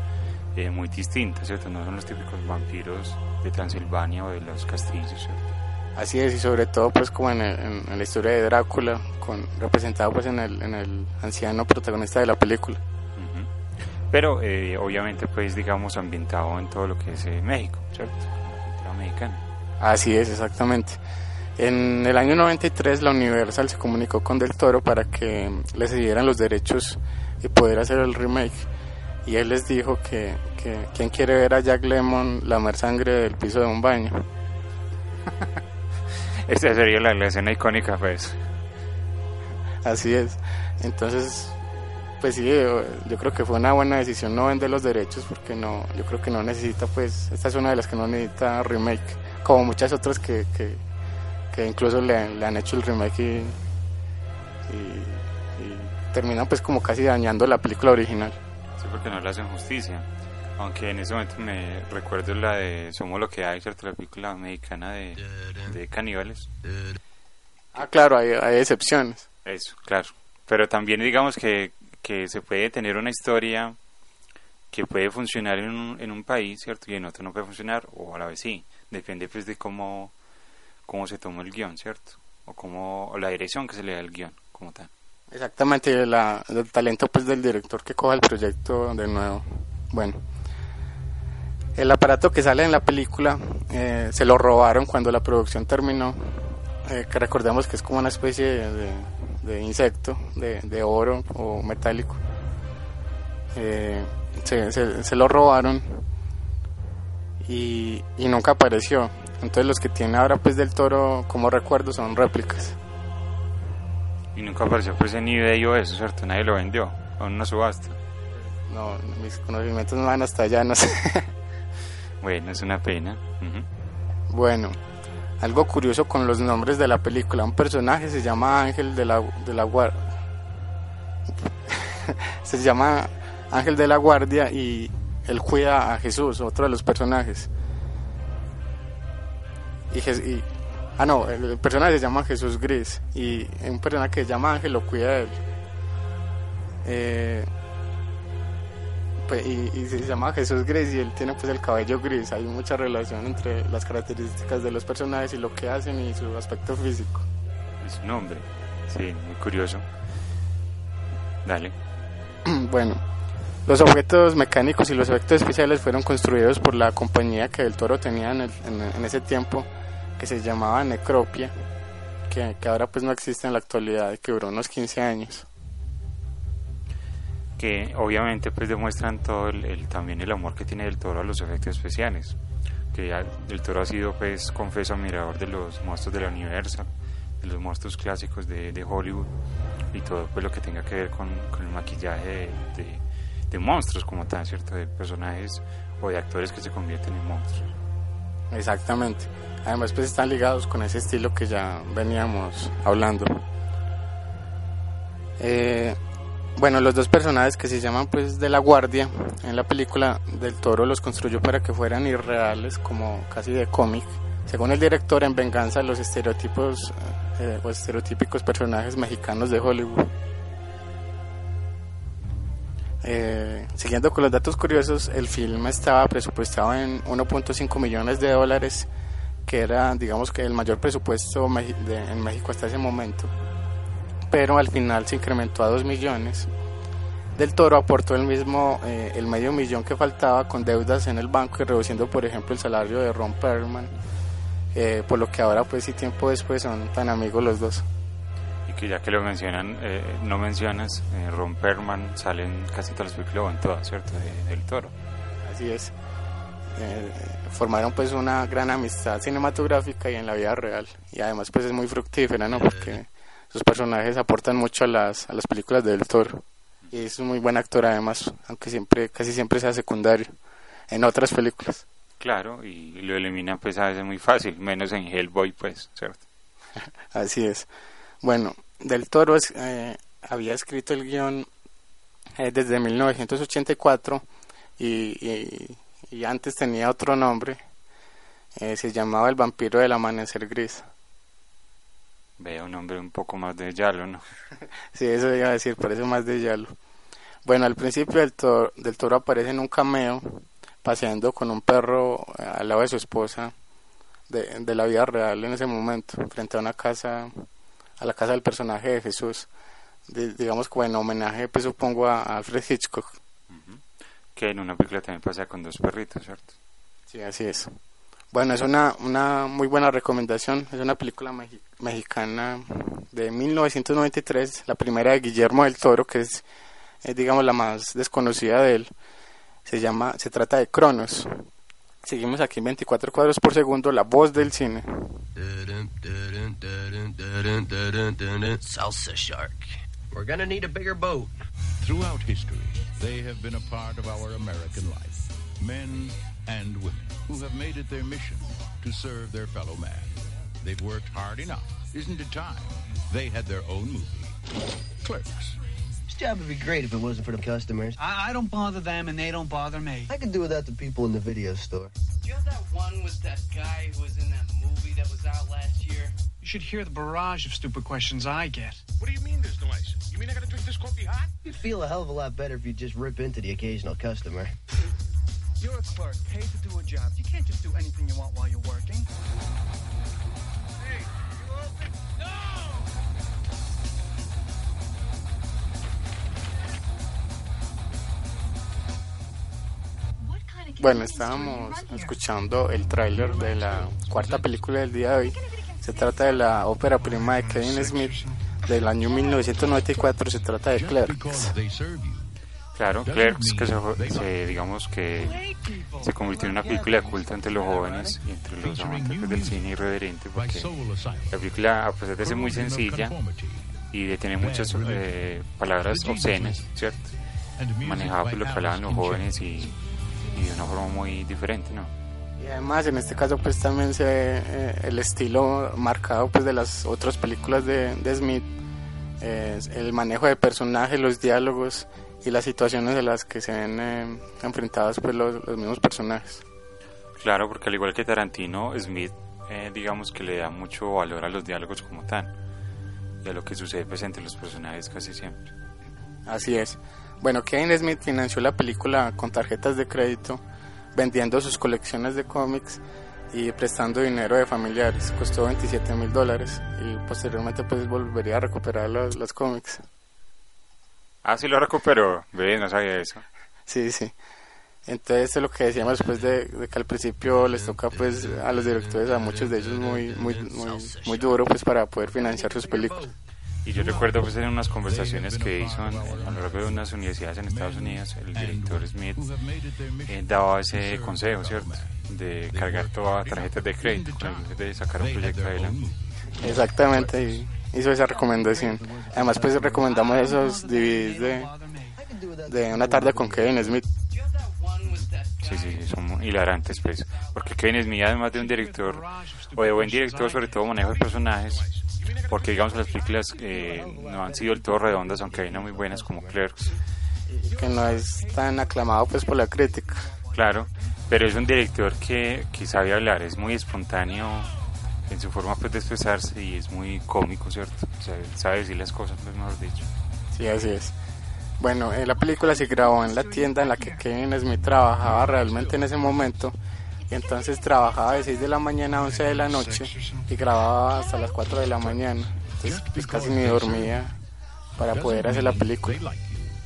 Speaker 2: eh, muy distinta, ¿cierto? No son los típicos vampiros de Transilvania o de los castillos, ¿cierto?
Speaker 1: Así es, y sobre todo pues como en, el- en- en la historia de Drácula, con, representado pues en el, en el anciano protagonista de la película.
Speaker 2: Pero eh, obviamente pues digamos ambientado en todo lo que es eh, México, ¿cierto? La cultura mexicana.
Speaker 1: Así es, exactamente. En el año 93 la Universal se comunicó con Del Toro para que le cedieran los derechos y poder hacer el remake. Y él les dijo que, que quien quiere ver a Jack Lemon lamer sangre del piso de un baño. <laughs>
Speaker 2: Esta sería la, la escena icónica pues.
Speaker 1: Así es. Entonces, pues sí, yo, yo creo que fue una buena decisión no vender los derechos porque no, yo creo que no necesita, pues, esta es una de las que no necesita remake, como muchas otras que, que, que incluso le, le han hecho el remake y, y, y terminan pues como casi dañando la película original.
Speaker 2: Sí, porque no le hacen justicia. Aunque en ese momento me recuerdo la de Somos lo que hay, ¿cierto? La película mexicana de, de caníbales.
Speaker 1: Ah, claro, hay, hay excepciones.
Speaker 2: Eso, claro. Pero también digamos que, que se puede tener una historia que puede funcionar en un, en un país, ¿cierto? Y en otro no puede funcionar, o a la vez sí. Depende pues de cómo, cómo se tomó el guion, ¿cierto? O, cómo, la dirección que se le da al guion, como tal.
Speaker 1: Exactamente, la, el talento pues del director que coja el proyecto de nuevo. Bueno, el aparato que sale en la película eh, se lo robaron cuando la producción terminó, eh, que recordemos que es como una especie de- de insecto, de, de oro o metálico. Eh, se, se- se lo robaron y, y nunca apareció. Entonces los que tiene ahora pues del toro como recuerdo son réplicas.
Speaker 2: Y nunca apareció pues en eBay o eso, ¿cierto? Nadie lo vendió, en una subasta.
Speaker 1: No, mis conocimientos no van hasta allá, no sé.
Speaker 2: Bueno, es una pena.
Speaker 1: Bueno, algo curioso con los nombres de la película. Un personaje se llama Ángel de la, de la Guardia. <laughs> se llama Ángel de la Guardia y él cuida a Jesús, otro de los personajes. Y, ah, no, el, el personaje se llama Jesús Gris y un personaje que se llama Ángel lo cuida a él. Eh, pues, y, y se llama Jesús Gris y él tiene pues el cabello gris. Hay mucha relación entre las características de los personajes y lo que hacen y su aspecto físico.
Speaker 2: Es su nombre. Sí, muy curioso. Dale. <clears throat>
Speaker 1: bueno, Los objetos mecánicos y los efectos especiales fueron construidos por la compañía que Del Toro tenía en, el- en- en ese tiempo, que se llamaba Necropia, que, que ahora pues no existe en la actualidad que duró unos 15 años.
Speaker 2: Obviamente pues demuestran todo el, el- también el amor que tiene del toro a los efectos especiales que del toro ha sido pues confeso admirador de los monstruos de la Universal de los monstruos clásicos de, Hollywood y todo pues lo que tenga que ver con, el maquillaje de, de- de monstruos como tal cierto de personajes o de actores que se convierten en monstruos
Speaker 1: Exactamente. Además pues están ligados con ese estilo que ya veníamos hablando. Eh, bueno, los dos personajes que se llaman pues de la guardia en la película del Toro los construyó para que fueran irreales, como casi de cómic. Según el director, en venganza los estereotipos eh, o estereotípicos personajes mexicanos de Hollywood. Eh, siguiendo con los datos curiosos, el film estaba presupuestado en 1.5 millones de dólares, que era, digamos que el mayor presupuesto de- en México hasta ese momento. Pero al final se incrementó a 2 millones. Del Toro aportó el mismo, eh, el medio millón que faltaba con deudas en el banco y reduciendo, por ejemplo, el salario de Ron Perlman, eh, por lo que ahora, pues, y tiempo después son tan amigos los dos.
Speaker 2: y que ya que lo mencionan eh, no mencionas eh, Ron Perlman sale en casi todas las películas en todas cierto de- del toro
Speaker 1: Así es. Eh, formaron pues una gran amistad cinematográfica y en la vida real. Y además pues es muy fructífera, ¿no? Porque sus personajes aportan mucho a las, a las películas del Toro. Y es un muy buen actor además, aunque siempre, casi siempre sea secundario en otras películas.
Speaker 2: Claro, y lo eliminan pues a veces muy fácil, menos en Hellboy pues, ¿cierto? <laughs>
Speaker 1: Así es. Bueno, Del Toro es- eh, había escrito el guion eh, desde 1984 y, y- y antes tenía otro nombre. Eh, se llamaba El vampiro del amanecer gris.
Speaker 2: Vea un hombre un poco más de Yalo, ¿no? <laughs>
Speaker 1: Sí, eso iba a decir, parece más de Yalo. Bueno, al principio del toro, del toro aparece en un cameo, paseando con un perro eh, al lado de su esposa, de, de la vida real en ese momento, frente a una casa, a la casa del personaje de Jesús. Di- digamos que en homenaje, pues supongo, a, a Alfred Hitchcock.
Speaker 2: Que en una película también pasa con dos perritos, ¿cierto?
Speaker 1: Sí, así es. Bueno, es una, una muy buena recomendación. Es una película mexi- mexicana de 1993, la primera de Guillermo del Toro, que es, digamos, la más desconocida de él. Se llama, se trata de Cronos. Seguimos aquí en 24 cuadros por segundo, la voz del cine.
Speaker 15: Salsa shark. We're gonna need a bigger boat.
Speaker 16: Throughout history, they have been a part of our American life. Men and women who have made it their mission to serve their fellow man. They've worked hard enough. Isn't it time they had their own movie? Clerks.
Speaker 15: This job would be great if it wasn't for the customers.
Speaker 17: I, I don't bother them and they don't bother me.
Speaker 15: I could do without the people in the video store.
Speaker 18: Do you have that one with that guy who was in that movie that was out last year?
Speaker 17: You should hear the barrage of stupid questions I get.
Speaker 16: What do you mean there's no ice? You mean I gotta drink this coffee hot?
Speaker 15: You'd feel a hell of a lot better if you just rip into the occasional customer. <laughs>
Speaker 17: You're a clerk, paid to do a job. You can't just do anything you want while you're working.
Speaker 1: Bueno, estábamos escuchando el tráiler de la cuarta película del día de hoy. Se trata de la ópera prima de Kevin Smith del año 1994. Se trata de Clerks.
Speaker 2: Claro, Clerks, que se, se- digamos que se convirtió en una película de culto entre los jóvenes y entre los amantes del cine irreverente, porque la película, a pesar de ser muy sencilla y de tener muchas eh, palabras obscenas, ¿cierto? Manejaba pues, lo que hablaban los jóvenes y, y de una forma muy diferente, ¿no?
Speaker 1: Y además en este caso pues también se ve eh, el estilo marcado pues de las otras películas de, de Smith, eh, el manejo de personajes, los diálogos y las situaciones a las que se ven eh, enfrentados pues los, los mismos personajes.
Speaker 2: Claro, porque al igual que Tarantino, Smith, eh, digamos que le da mucho valor a los diálogos como tal y a lo que sucede pues entre los personajes casi siempre.
Speaker 1: Así es. Bueno, Kevin Smith financió la película con tarjetas de crédito, vendiendo sus colecciones de cómics y prestando dinero de familiares. Costó 27 mil dólares y posteriormente pues volvería a recuperar los, los cómics.
Speaker 2: Ah, sí lo recuperó, ve, no sabía eso.
Speaker 1: Sí, sí. Entonces lo que decíamos después de, de que al principio les toca pues a los directores, a muchos de ellos muy, muy, muy, muy duro pues para poder financiar sus películas.
Speaker 2: Y yo recuerdo pues en unas conversaciones que hizo en- a lo largo de unas universidades en Estados Unidos, el director Smith eh, daba ese consejo, ¿cierto? De cargar todas tarjetas de crédito de sacar un proyecto adelante.
Speaker 1: Exactamente, y hizo esa recomendación. Además pues recomendamos esos DVDs de, de Una tarde con Kevin Smith.
Speaker 2: Sí, sí, sí, son hilarantes, pues. Porque Kevin Smith, además de un director, o de buen director, sobre todo manejo de personajes, porque digamos las películas eh, no han sido del todo redondas, aunque hay unas muy buenas como Clerks,
Speaker 1: que no es tan aclamado pues por la crítica.
Speaker 2: claro, pero es un director que, que sabe hablar, es muy espontáneo en su forma pues, de expresarse y es muy cómico, ¿cierto? O sea, sabe decir las cosas, pues mejor dicho.
Speaker 1: Sí, así es. Bueno, eh, la película se grabó en la tienda en la que Kevin Smith trabajaba realmente en ese momento. Y entonces trabajaba de 6 de la mañana a 11 de la noche y grababa hasta las 4 de la mañana. Entonces pues casi ni dormía para poder hacer la película.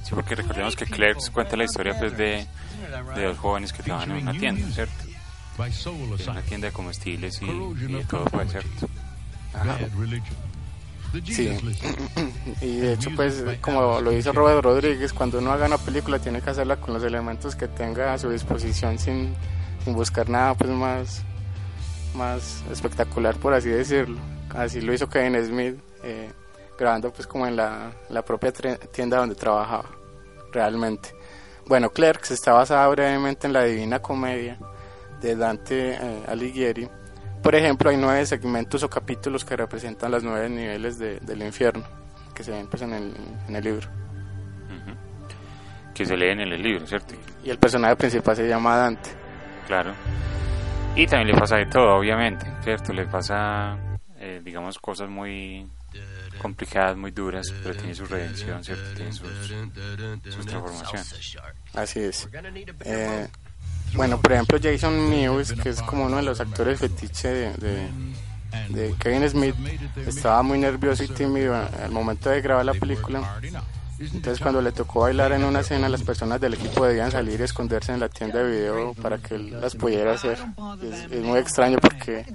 Speaker 2: Sí, porque recordemos que Clerks cuenta la historia pues de, de dos jóvenes que trabajan en una tienda, ¿cierto? Es una tienda de comestibles y, <clears throat> y de todo, pues, ¿cierto?
Speaker 1: Ajá. Sí, y de hecho pues como lo hizo Robert Rodríguez, cuando uno haga una película tiene que hacerla con los elementos que tenga a su disposición sin, sin buscar nada pues más, más espectacular por así decirlo. Así lo hizo Kevin Smith, eh, grabando pues como en la, la propia tre- tienda donde trabajaba, realmente. Bueno, Clerks está basada brevemente en la Divina Comedia de Dante eh, Alighieri. Por ejemplo, hay nueve segmentos o capítulos que representan los nueve niveles de- del infierno, que se ven pues, en, el, en el libro.
Speaker 2: Que se leen en el libro, ¿cierto?
Speaker 1: Y el personaje principal se llama Dante.
Speaker 2: Claro. Y también le pasa de todo, obviamente, ¿cierto? Le pasa, eh, digamos, cosas muy complicadas, muy duras, pero tiene su redención, ¿cierto? Tiene sus, sus transformaciones.
Speaker 1: Así es. Eh, bueno, por ejemplo, Jason Mewes, que es como uno de los actores fetiche de, Kevin Smith, estaba muy nervioso y tímido al momento de grabar la película. Entonces, cuando le tocó bailar en una escena, las personas del equipo debían salir y esconderse en la tienda de video para que él las pudiera hacer. Es, es muy extraño porque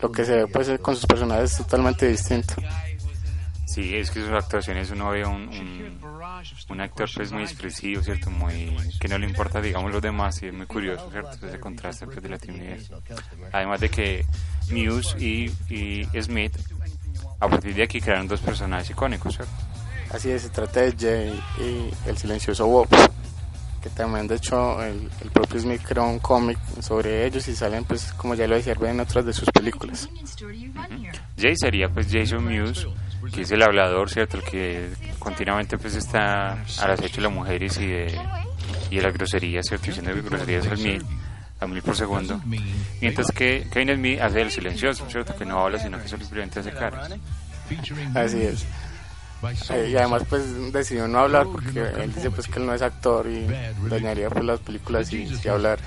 Speaker 1: lo que se ve pues con sus personajes es totalmente distinto.
Speaker 2: Sí, es que sus actuaciones uno ve un, un, un actor pues muy expresivo, ¿cierto? Muy, que no le importa, digamos, los demás y es muy curioso, ¿cierto? Ese contraste pues, de la timidez. Además de que Muse y, y Smith, a partir de aquí crearon dos personajes icónicos, ¿cierto?
Speaker 1: Así es, se trata de Jay y el silencioso Bob, que también de hecho el, el propio Smith creó un cómic sobre ellos y salen pues como ya lo decía en otras de sus películas.
Speaker 2: Jay sería pues Jason Muse, que es el hablador, ¿cierto? El que continuamente pues está al acecho de las mujeres y de, y de las groserías, ¿cierto? Diciendo que groserías al mil, a mil por segundo. Mientras que Kevin Smith hace el silencioso, ¿cierto? Que no habla, sino que simplemente hace caras.
Speaker 1: Así es. Eh, y además pues decidió no hablar porque él dice pues que él no es actor y dañaría pues las películas si, si hablar.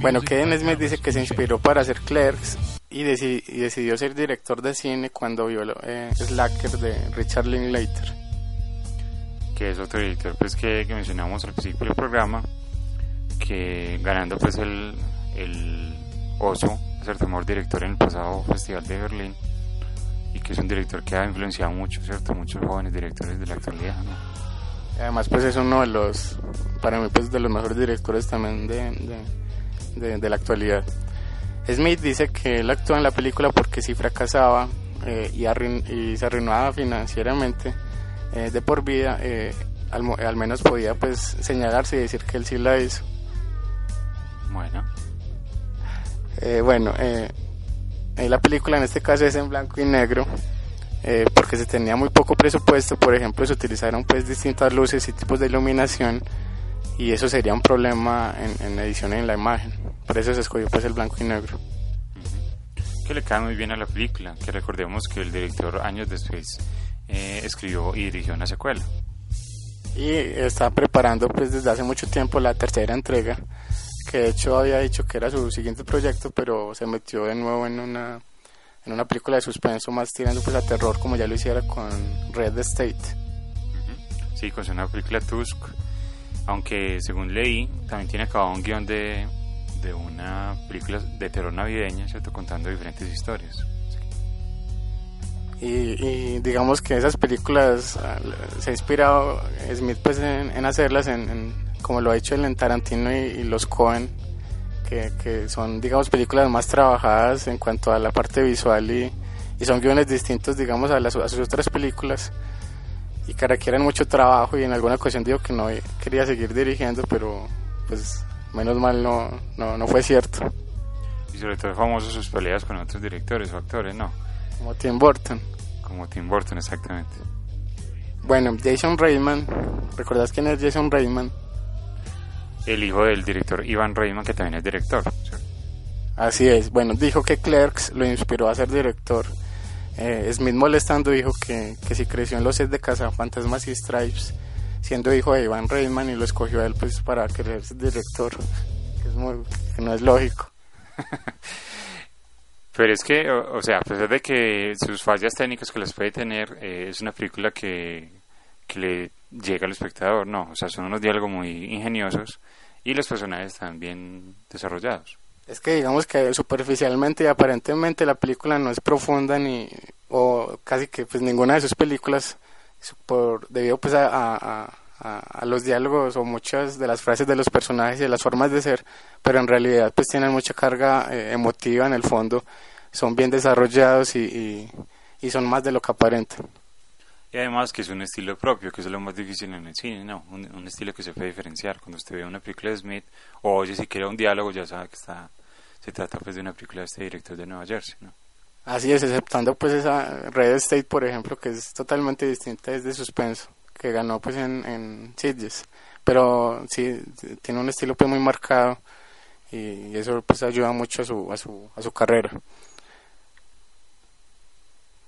Speaker 1: Bueno, Kevin Smith dice que se inspiró para hacer Clerks y, deci- y decidió ser director de cine cuando vio eh, Slacker de Richard Linklater.
Speaker 2: que es otro director pues que, que mencionamos al principio del programa que ganando pues el, el oso ¿cierto? mejor director en el pasado festival de Berlín y que es un director que ha influenciado mucho cierto muchos jóvenes directores de la actualidad
Speaker 1: Además pues es uno de los, para mí pues de los mejores directores también de, de, de- de la actualidad. Smith dice que él actuó en la película porque si fracasaba eh, y, arruin- y se arruinaba financieramente eh, de por vida, eh, al, menos podía pues señalarse y decir que él sí la hizo.
Speaker 2: bueno.
Speaker 1: Eh, bueno, la película en este caso es en blanco y negro porque se tenía muy poco presupuesto, por ejemplo se utilizaron pues distintas luces y tipos de iluminación y eso sería un problema en, en edición en la imagen, por eso se escogió pues el blanco y negro.
Speaker 2: que le cae muy bien a la película que recordemos que el director años después eh, escribió y dirigió una secuela
Speaker 1: Y está preparando pues desde hace mucho tiempo la tercera entrega, que de hecho había dicho que era su siguiente proyecto, pero se metió de nuevo en una en una película de suspenso más tirando pues a terror como ya lo hiciera con Red State.
Speaker 2: Sí, con una película Tusk. Aunque según leí, también tiene acabado un guion de, de una película de terror navideña, ¿cierto? Contando diferentes historias.
Speaker 1: Y, y digamos que esas películas ah, se ha inspirado Smith pues en, en hacerlas en, en- como lo ha hecho el en Tarantino y, y los Cohen que, que son digamos películas más trabajadas en cuanto a la parte visual y, y son guiones distintos digamos a, las, a sus otras películas y que requieren mucho trabajo y en alguna ocasión dijo que no quería seguir dirigiendo pero pues menos mal no, no, no fue cierto
Speaker 2: Y sobre todo famosos sus peleas con otros directores o actores, ¿no?
Speaker 1: como Tim Burton
Speaker 2: Como Tim Burton, exactamente.
Speaker 1: bueno Jason Reitman ¿recordás quién es Jason Reitman?
Speaker 2: El hijo del director Ivan Reitman, que también es director. ¿cierto?
Speaker 1: Así es, bueno, dijo que Clerks lo inspiró a ser director. Eh, Smith molestando dijo que, que si creció en los sets de Cazafantasmas y Stripes, siendo hijo de Ivan Reitman y lo escogió a él pues para querer ser director, que, es muy- que no es lógico. <laughs>
Speaker 2: Pero es que, o, o sea, a pesar de que sus fallas técnicas que las puede tener, eh, es una película que, que le llega al espectador, ¿no? O sea, son unos diálogos muy ingeniosos y los personajes están bien desarrollados.
Speaker 1: Es que digamos que superficialmente y aparentemente la película no es profunda ni o casi que pues ninguna de sus películas por debido pues a, a- a- los diálogos o muchas de las frases de los personajes y de las formas de ser, pero en realidad pues tienen mucha carga eh, emotiva en el fondo, son bien desarrollados y, y, y son más de lo que aparentan.
Speaker 2: Y además que es un estilo propio, que es lo más difícil en el cine, ¿no? Un, un estilo que se puede diferenciar. Cuando usted ve una película de Smith o oye siquiera un diálogo, ya sabe que está se trata pues de una película de este director de Nueva Jersey, ¿no?
Speaker 1: Así es, exceptando pues esa Red State, por ejemplo, que es totalmente distinta, es de suspenso, que ganó pues en, en. Pero sí, tiene un estilo pues muy marcado y eso pues ayuda mucho a su, a su, a su carrera.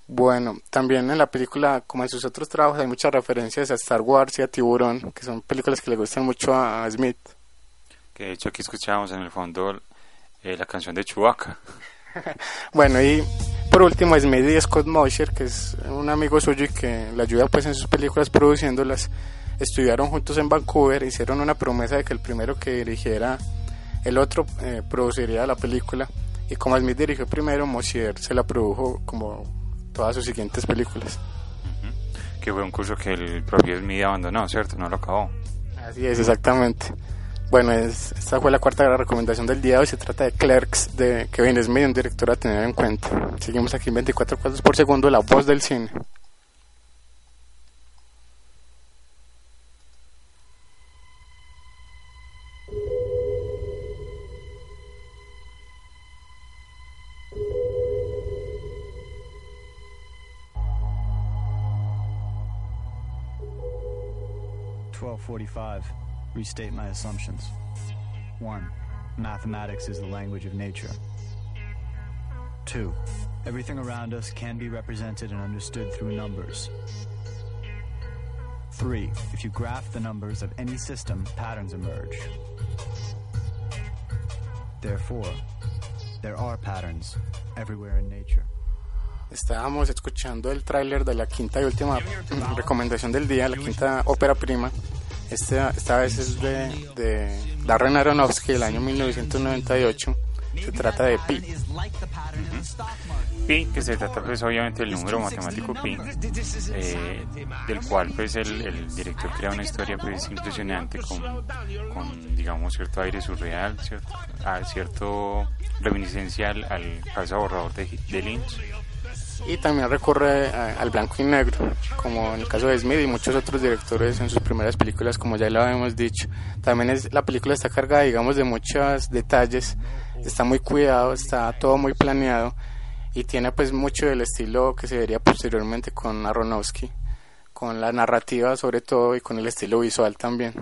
Speaker 1: Bueno, también en la película, como en sus otros trabajos, hay muchas referencias a Star Wars y a Tiburón, que son películas que le gustan mucho a, a Smith.
Speaker 2: Que de hecho aquí escuchábamos en el fondo eh, la canción de Chewbacca. <laughs>
Speaker 1: Bueno, y por último, Smith y Scott Mosher, que es un amigo suyo y que le ayuda pues en sus películas produciéndolas, estudiaron juntos en Vancouver, hicieron una promesa de que el primero que dirigiera el otro eh, produciría la película. Y como Smith dirigió primero, Mosher se la produjo como todas sus siguientes películas.
Speaker 2: Que fue un curso que el propio Smith abandonó, ¿cierto? No lo acabó.
Speaker 1: Así es, exactamente. Bueno, es- esta fue la cuarta recomendación del día de hoy. Se trata de Clerks de Kevin Smith, un director a tener en cuenta. Seguimos aquí en 24 cuadros por segundo, la voz del cine.
Speaker 19: Twelve forty-five. Restate my assumptions. One, mathematics is the language of nature. Two, everything around us can be represented and understood through numbers. Three, if you graph the numbers of any system, patterns emerge. Therefore, there are patterns everywhere in nature.
Speaker 1: Estábamos escuchando el tráiler de la quinta y última recomendación del día, la quinta ópera prima. Esta, esta vez es de, de Darren Aronofsky del año 1998. Se trata de Pi.
Speaker 2: Pi, que se trata pues obviamente del número matemático Pi, eh, del cual pues el, el director crea una historia pues impresionante con, con digamos cierto aire surreal, cierto, ah, cierto reminiscencial al caso borrador de, de Lynch.
Speaker 1: Y también recurre a- al blanco y negro, como en el caso de Smith y muchos otros directores en sus primeras películas, como ya lo habíamos dicho. También es, la película está cargada, digamos, de muchos detalles, está muy cuidado, está todo muy planeado y tiene pues mucho del estilo que se vería posteriormente con Aronofsky, con la narrativa sobre todo y con el estilo visual también.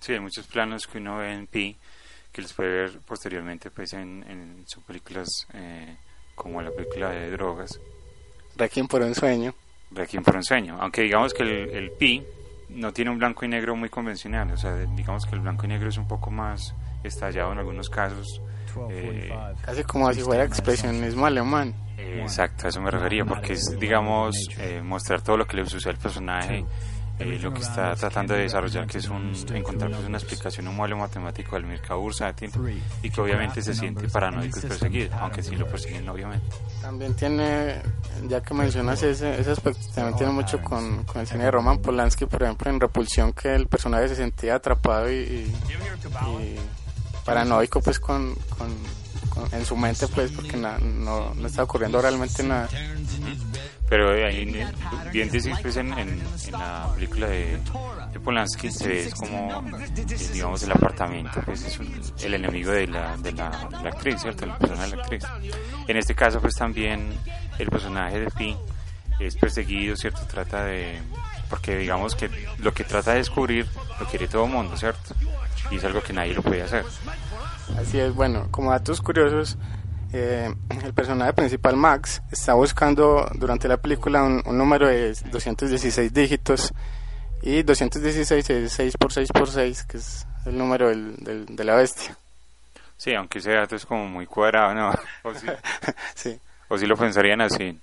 Speaker 2: Sí, hay muchos planos que uno ve en Pi que los puede ver posteriormente pues en, en sus películas eh, como la película de drogas.
Speaker 1: Requiem por un sueño.
Speaker 2: Requiem por un sueño. Aunque digamos que el, el Pi no tiene un blanco y negro muy convencional. O sea, digamos que el blanco y negro es un poco más estallado en algunos casos. eh,
Speaker 1: Casi como si fuera expresionismo alemán.
Speaker 2: eh, exacto, a eso me refería, porque es, digamos, eh, mostrar todo lo que le sucede al personaje eh, lo que está tratando de desarrollar, que es un, encontrar pues, una explicación, un modelo matemático del mercado bursátil y que obviamente se siente paranoico y perseguido, aunque sí lo persiguen obviamente.
Speaker 1: También tiene, ya que mencionas ese, ese aspecto, también tiene mucho con, con el cine de Roman Polanski, por ejemplo, en Repulsión, que el personaje se sentía atrapado y, y- y paranoico pues con, con- con- en su mente pues porque na- no, no está ocurriendo realmente nada.
Speaker 2: Pero eh, bien decís, en, en- en la película de, de Polanski se ve como, eh, digamos, el apartamento, pues es un- el enemigo de la, de, la, de la actriz, ¿cierto? El personaje de la actriz. En este caso, pues también el personaje de Pi es perseguido, ¿cierto? Trata de... Porque digamos que lo que trata de descubrir lo quiere todo el mundo, ¿cierto? Y es algo que nadie lo puede hacer.
Speaker 1: Así es, bueno, como datos curiosos, eh, el personaje principal Max está buscando durante la película un, un número de 216 dígitos y 216 es 6 por 6 por 6, que es el número del, del- de la bestia.
Speaker 2: Sí, aunque ese dato es como muy cuadrado, ¿no? <laughs> O si,
Speaker 1: Sí.
Speaker 2: o si lo pensarían así.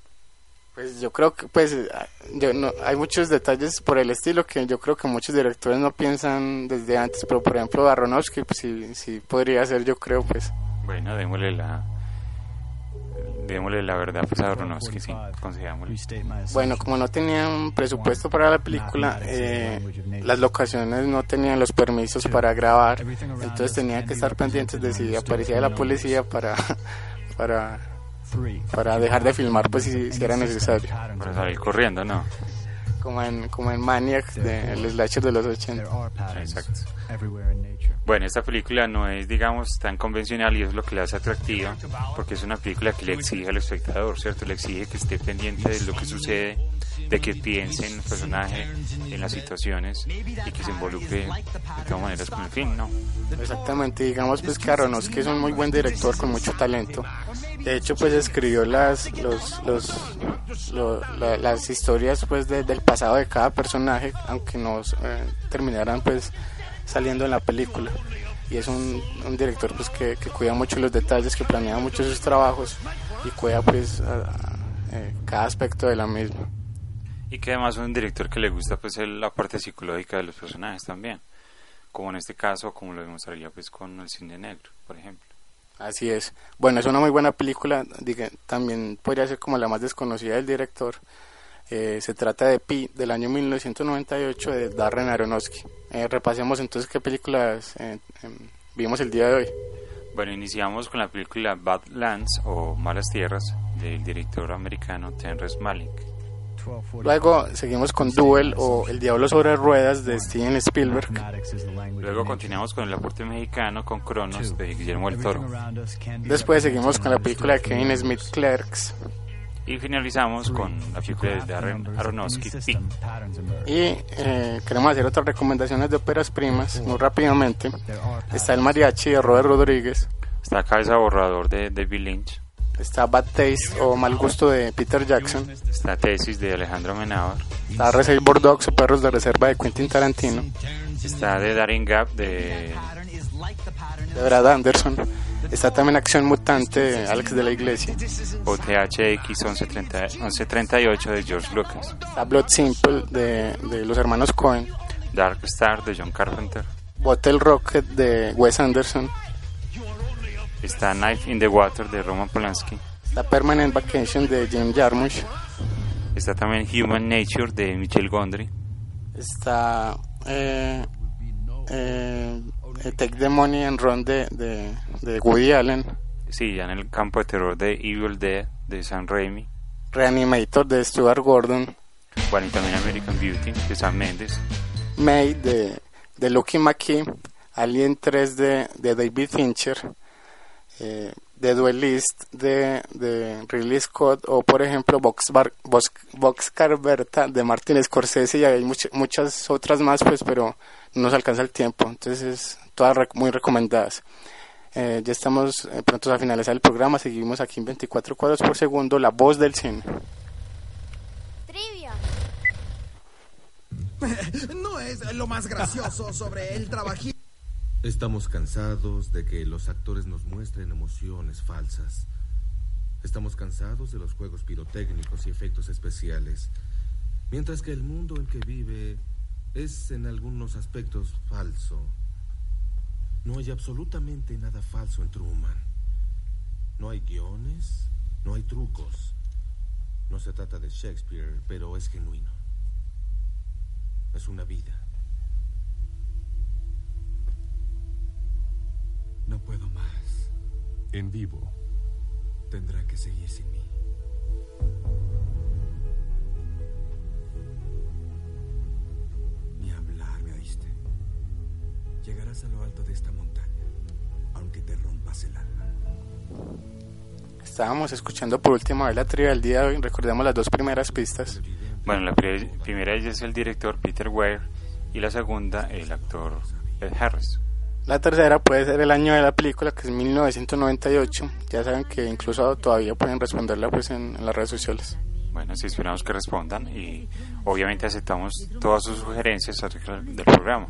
Speaker 1: Pues yo creo que pues yo no, hay muchos detalles por el estilo que yo creo que muchos directores no piensan desde antes, pero por ejemplo Aronofsky pues sí, sí podría ser yo creo pues.
Speaker 2: Bueno, démosle la démosle la verdad pues a Aronofsky, sí, considerámosle.
Speaker 1: Bueno, como no tenían presupuesto para la película, eh, las locaciones no tenían los permisos para grabar, entonces tenían que estar pendientes de si aparecía la policía para <laughs> para para dejar de filmar pues si, si era necesario.
Speaker 2: Para salir corriendo, ¿no?
Speaker 1: Como en como en Maniac, de, el slasher de los 80.
Speaker 2: Exacto. Bueno, esta película no es, digamos, tan convencional y es lo que la hace atractiva, porque es una película que le exige al espectador, ¿cierto? Le exige que esté pendiente de lo que sucede, de que piense en el personaje, en las situaciones y que se involucre de todas maneras con el film, ¿no?
Speaker 1: Exactamente, digamos pues que Aronofsky es un muy buen director con mucho talento. De hecho pues escribió las los, los lo- la- las historias pues de- del pasado de cada personaje, aunque no eh, terminaran pues saliendo en la película. Y es un, un director pues que, cuida mucho los detalles, que planea mucho sus trabajos y cuida pues eh, cada aspecto de la misma.
Speaker 2: Y que además es un director que le gusta pues el- la parte psicológica de los personajes también, como en este caso, como lo demostraría pues con el cine negro, por ejemplo.
Speaker 1: Así es. Bueno, es una muy buena película. también podría ser como la más desconocida del director. Eh, se trata de Pi, del año 1998, de Darren Aronofsky. Eh, repasemos entonces qué películas eh, em, vimos el día de hoy.
Speaker 2: Bueno, iniciamos con la película Badlands o Malas Tierras del director americano Terrence Malick.
Speaker 1: Luego seguimos con Duel o El Diablo sobre Ruedas de Steven Spielberg.
Speaker 2: Luego continuamos con el aporte mexicano con Cronos de Guillermo del Toro.
Speaker 1: Después seguimos con la película de Kevin Smith Clerks.
Speaker 2: Y finalizamos con la película de Darren Aronofsky, Pi.
Speaker 1: Y eh, queremos hacer otras recomendaciones de óperas primas, muy rápidamente. Está El Mariachi de Robert Rodríguez.
Speaker 2: Está Cabeza Borrador de David Lynch.
Speaker 1: Está Bad Taste o Mal Gusto de Peter Jackson.
Speaker 2: Está Tesis de Alejandro Amenábar.
Speaker 1: Está Reservoir Dogs o Perros de Reserva de Quentin Tarantino.
Speaker 2: Está The Daring Gap de
Speaker 1: De Brad Anderson. Está también Acción Mutante de Alex de la Iglesia.
Speaker 2: OTHX 1130 1138 de George Lucas.
Speaker 1: Está Blood Simple de, de los hermanos Cohen.
Speaker 2: Dark Star de John Carpenter.
Speaker 1: Bottle Rocket de Wes Anderson.
Speaker 2: Está Knife in the Water de Roman Polanski.
Speaker 1: Está Permanent Vacation de Jim Jarmusch.
Speaker 2: Está también Human Nature de Michel Gondry.
Speaker 1: Está eh, eh, eh, Take the Money and Run de, de, de Woody Allen.
Speaker 2: Sí, ya en el campo de terror de Evil Dead de Sam Raimi.
Speaker 1: Reanimator de Stuart Gordon.
Speaker 2: Bueno, y también American Beauty de Sam Mendes.
Speaker 1: May de, de Lucky McKee. Alien 3 de, de David Fincher. Eh, The Duelist de, de Ridley Scott o por ejemplo Box, Bar, Box, Boxcar Berta de Martin Scorsese y hay much- muchas otras más pues pero no nos alcanza el tiempo entonces todas rec- muy recomendadas Eh, ya estamos eh, prontos a finalizar el programa seguimos aquí en 24 cuadros por segundo la voz del cine
Speaker 3: Trivia. <laughs>
Speaker 9: No es lo más gracioso sobre el trabajito.
Speaker 10: Estamos cansados de que los actores nos muestren emociones falsas. Estamos cansados de los juegos pirotécnicos y efectos especiales. Mientras que el mundo en que vive Es en algunos aspectos falso. No hay absolutamente nada falso en Truman. No hay guiones, no hay trucos. No se trata de Shakespeare, pero es genuino. Es una vida.
Speaker 11: No puedo más.
Speaker 16: En vivo.
Speaker 11: Tendrán que seguir sin mí. Ni hablar, ¿me oíste? Llegarás a lo alto de esta montaña, aunque te rompas el alma.
Speaker 1: Estábamos escuchando por última vez la trivia del día de hoy. Recordemos las dos primeras pistas.
Speaker 2: Bueno, la pri- primera de ellas es el director Peter Weir y la segunda el actor Ed Harris.
Speaker 1: La tercera puede ser el año de la película, que es 1998. Ya saben que incluso todavía pueden responderla pues en, en las redes sociales.
Speaker 2: Bueno, sí, esperamos que respondan y obviamente aceptamos todas sus sugerencias acerca del programa.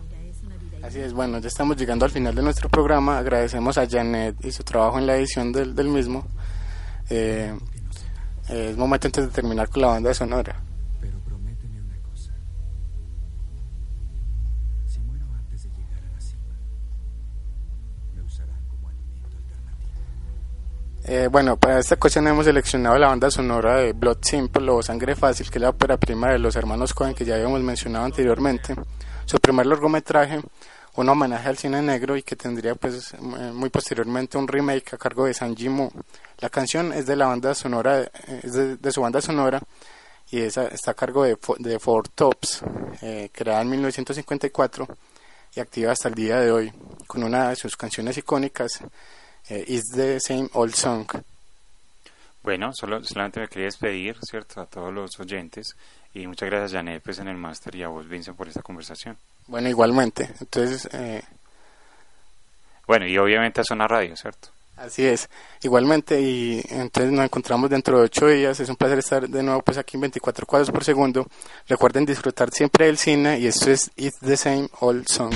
Speaker 1: Así es, bueno, ya estamos llegando al final de nuestro programa. Agradecemos a Janet y su trabajo en la edición del, del mismo. Eh, eh, es momento entonces de terminar con la banda sonora. Eh, bueno, para esta ocasión hemos seleccionado la banda sonora de Blood Simple o Sangre Fácil, que es la ópera prima de los hermanos Cohen que ya habíamos mencionado anteriormente. Su primer largometraje, un homenaje al cine negro y que tendría pues eh, muy posteriormente un remake a cargo de San Jimu. La canción es de la banda sonora, eh, es de, su banda sonora y esa está a cargo de, de Four Tops, creada en 1954 y activa hasta el día de hoy con una de sus canciones icónicas, eh, Is the Same Old Song.
Speaker 2: Bueno, solo, solamente me quería despedir, ¿cierto? A todos los oyentes y muchas gracias Janet pues en el máster y a vos Vincent por esta conversación.
Speaker 1: Bueno, igualmente. Entonces, eh,
Speaker 2: Bueno, y obviamente a Zona Radio, ¿cierto?
Speaker 1: así es. Igualmente, y entonces nos encontramos dentro de ocho días. Es un placer estar de nuevo pues aquí en 24 cuadros por segundo. Recuerden disfrutar siempre del cine y esto es It's the Same Old Song.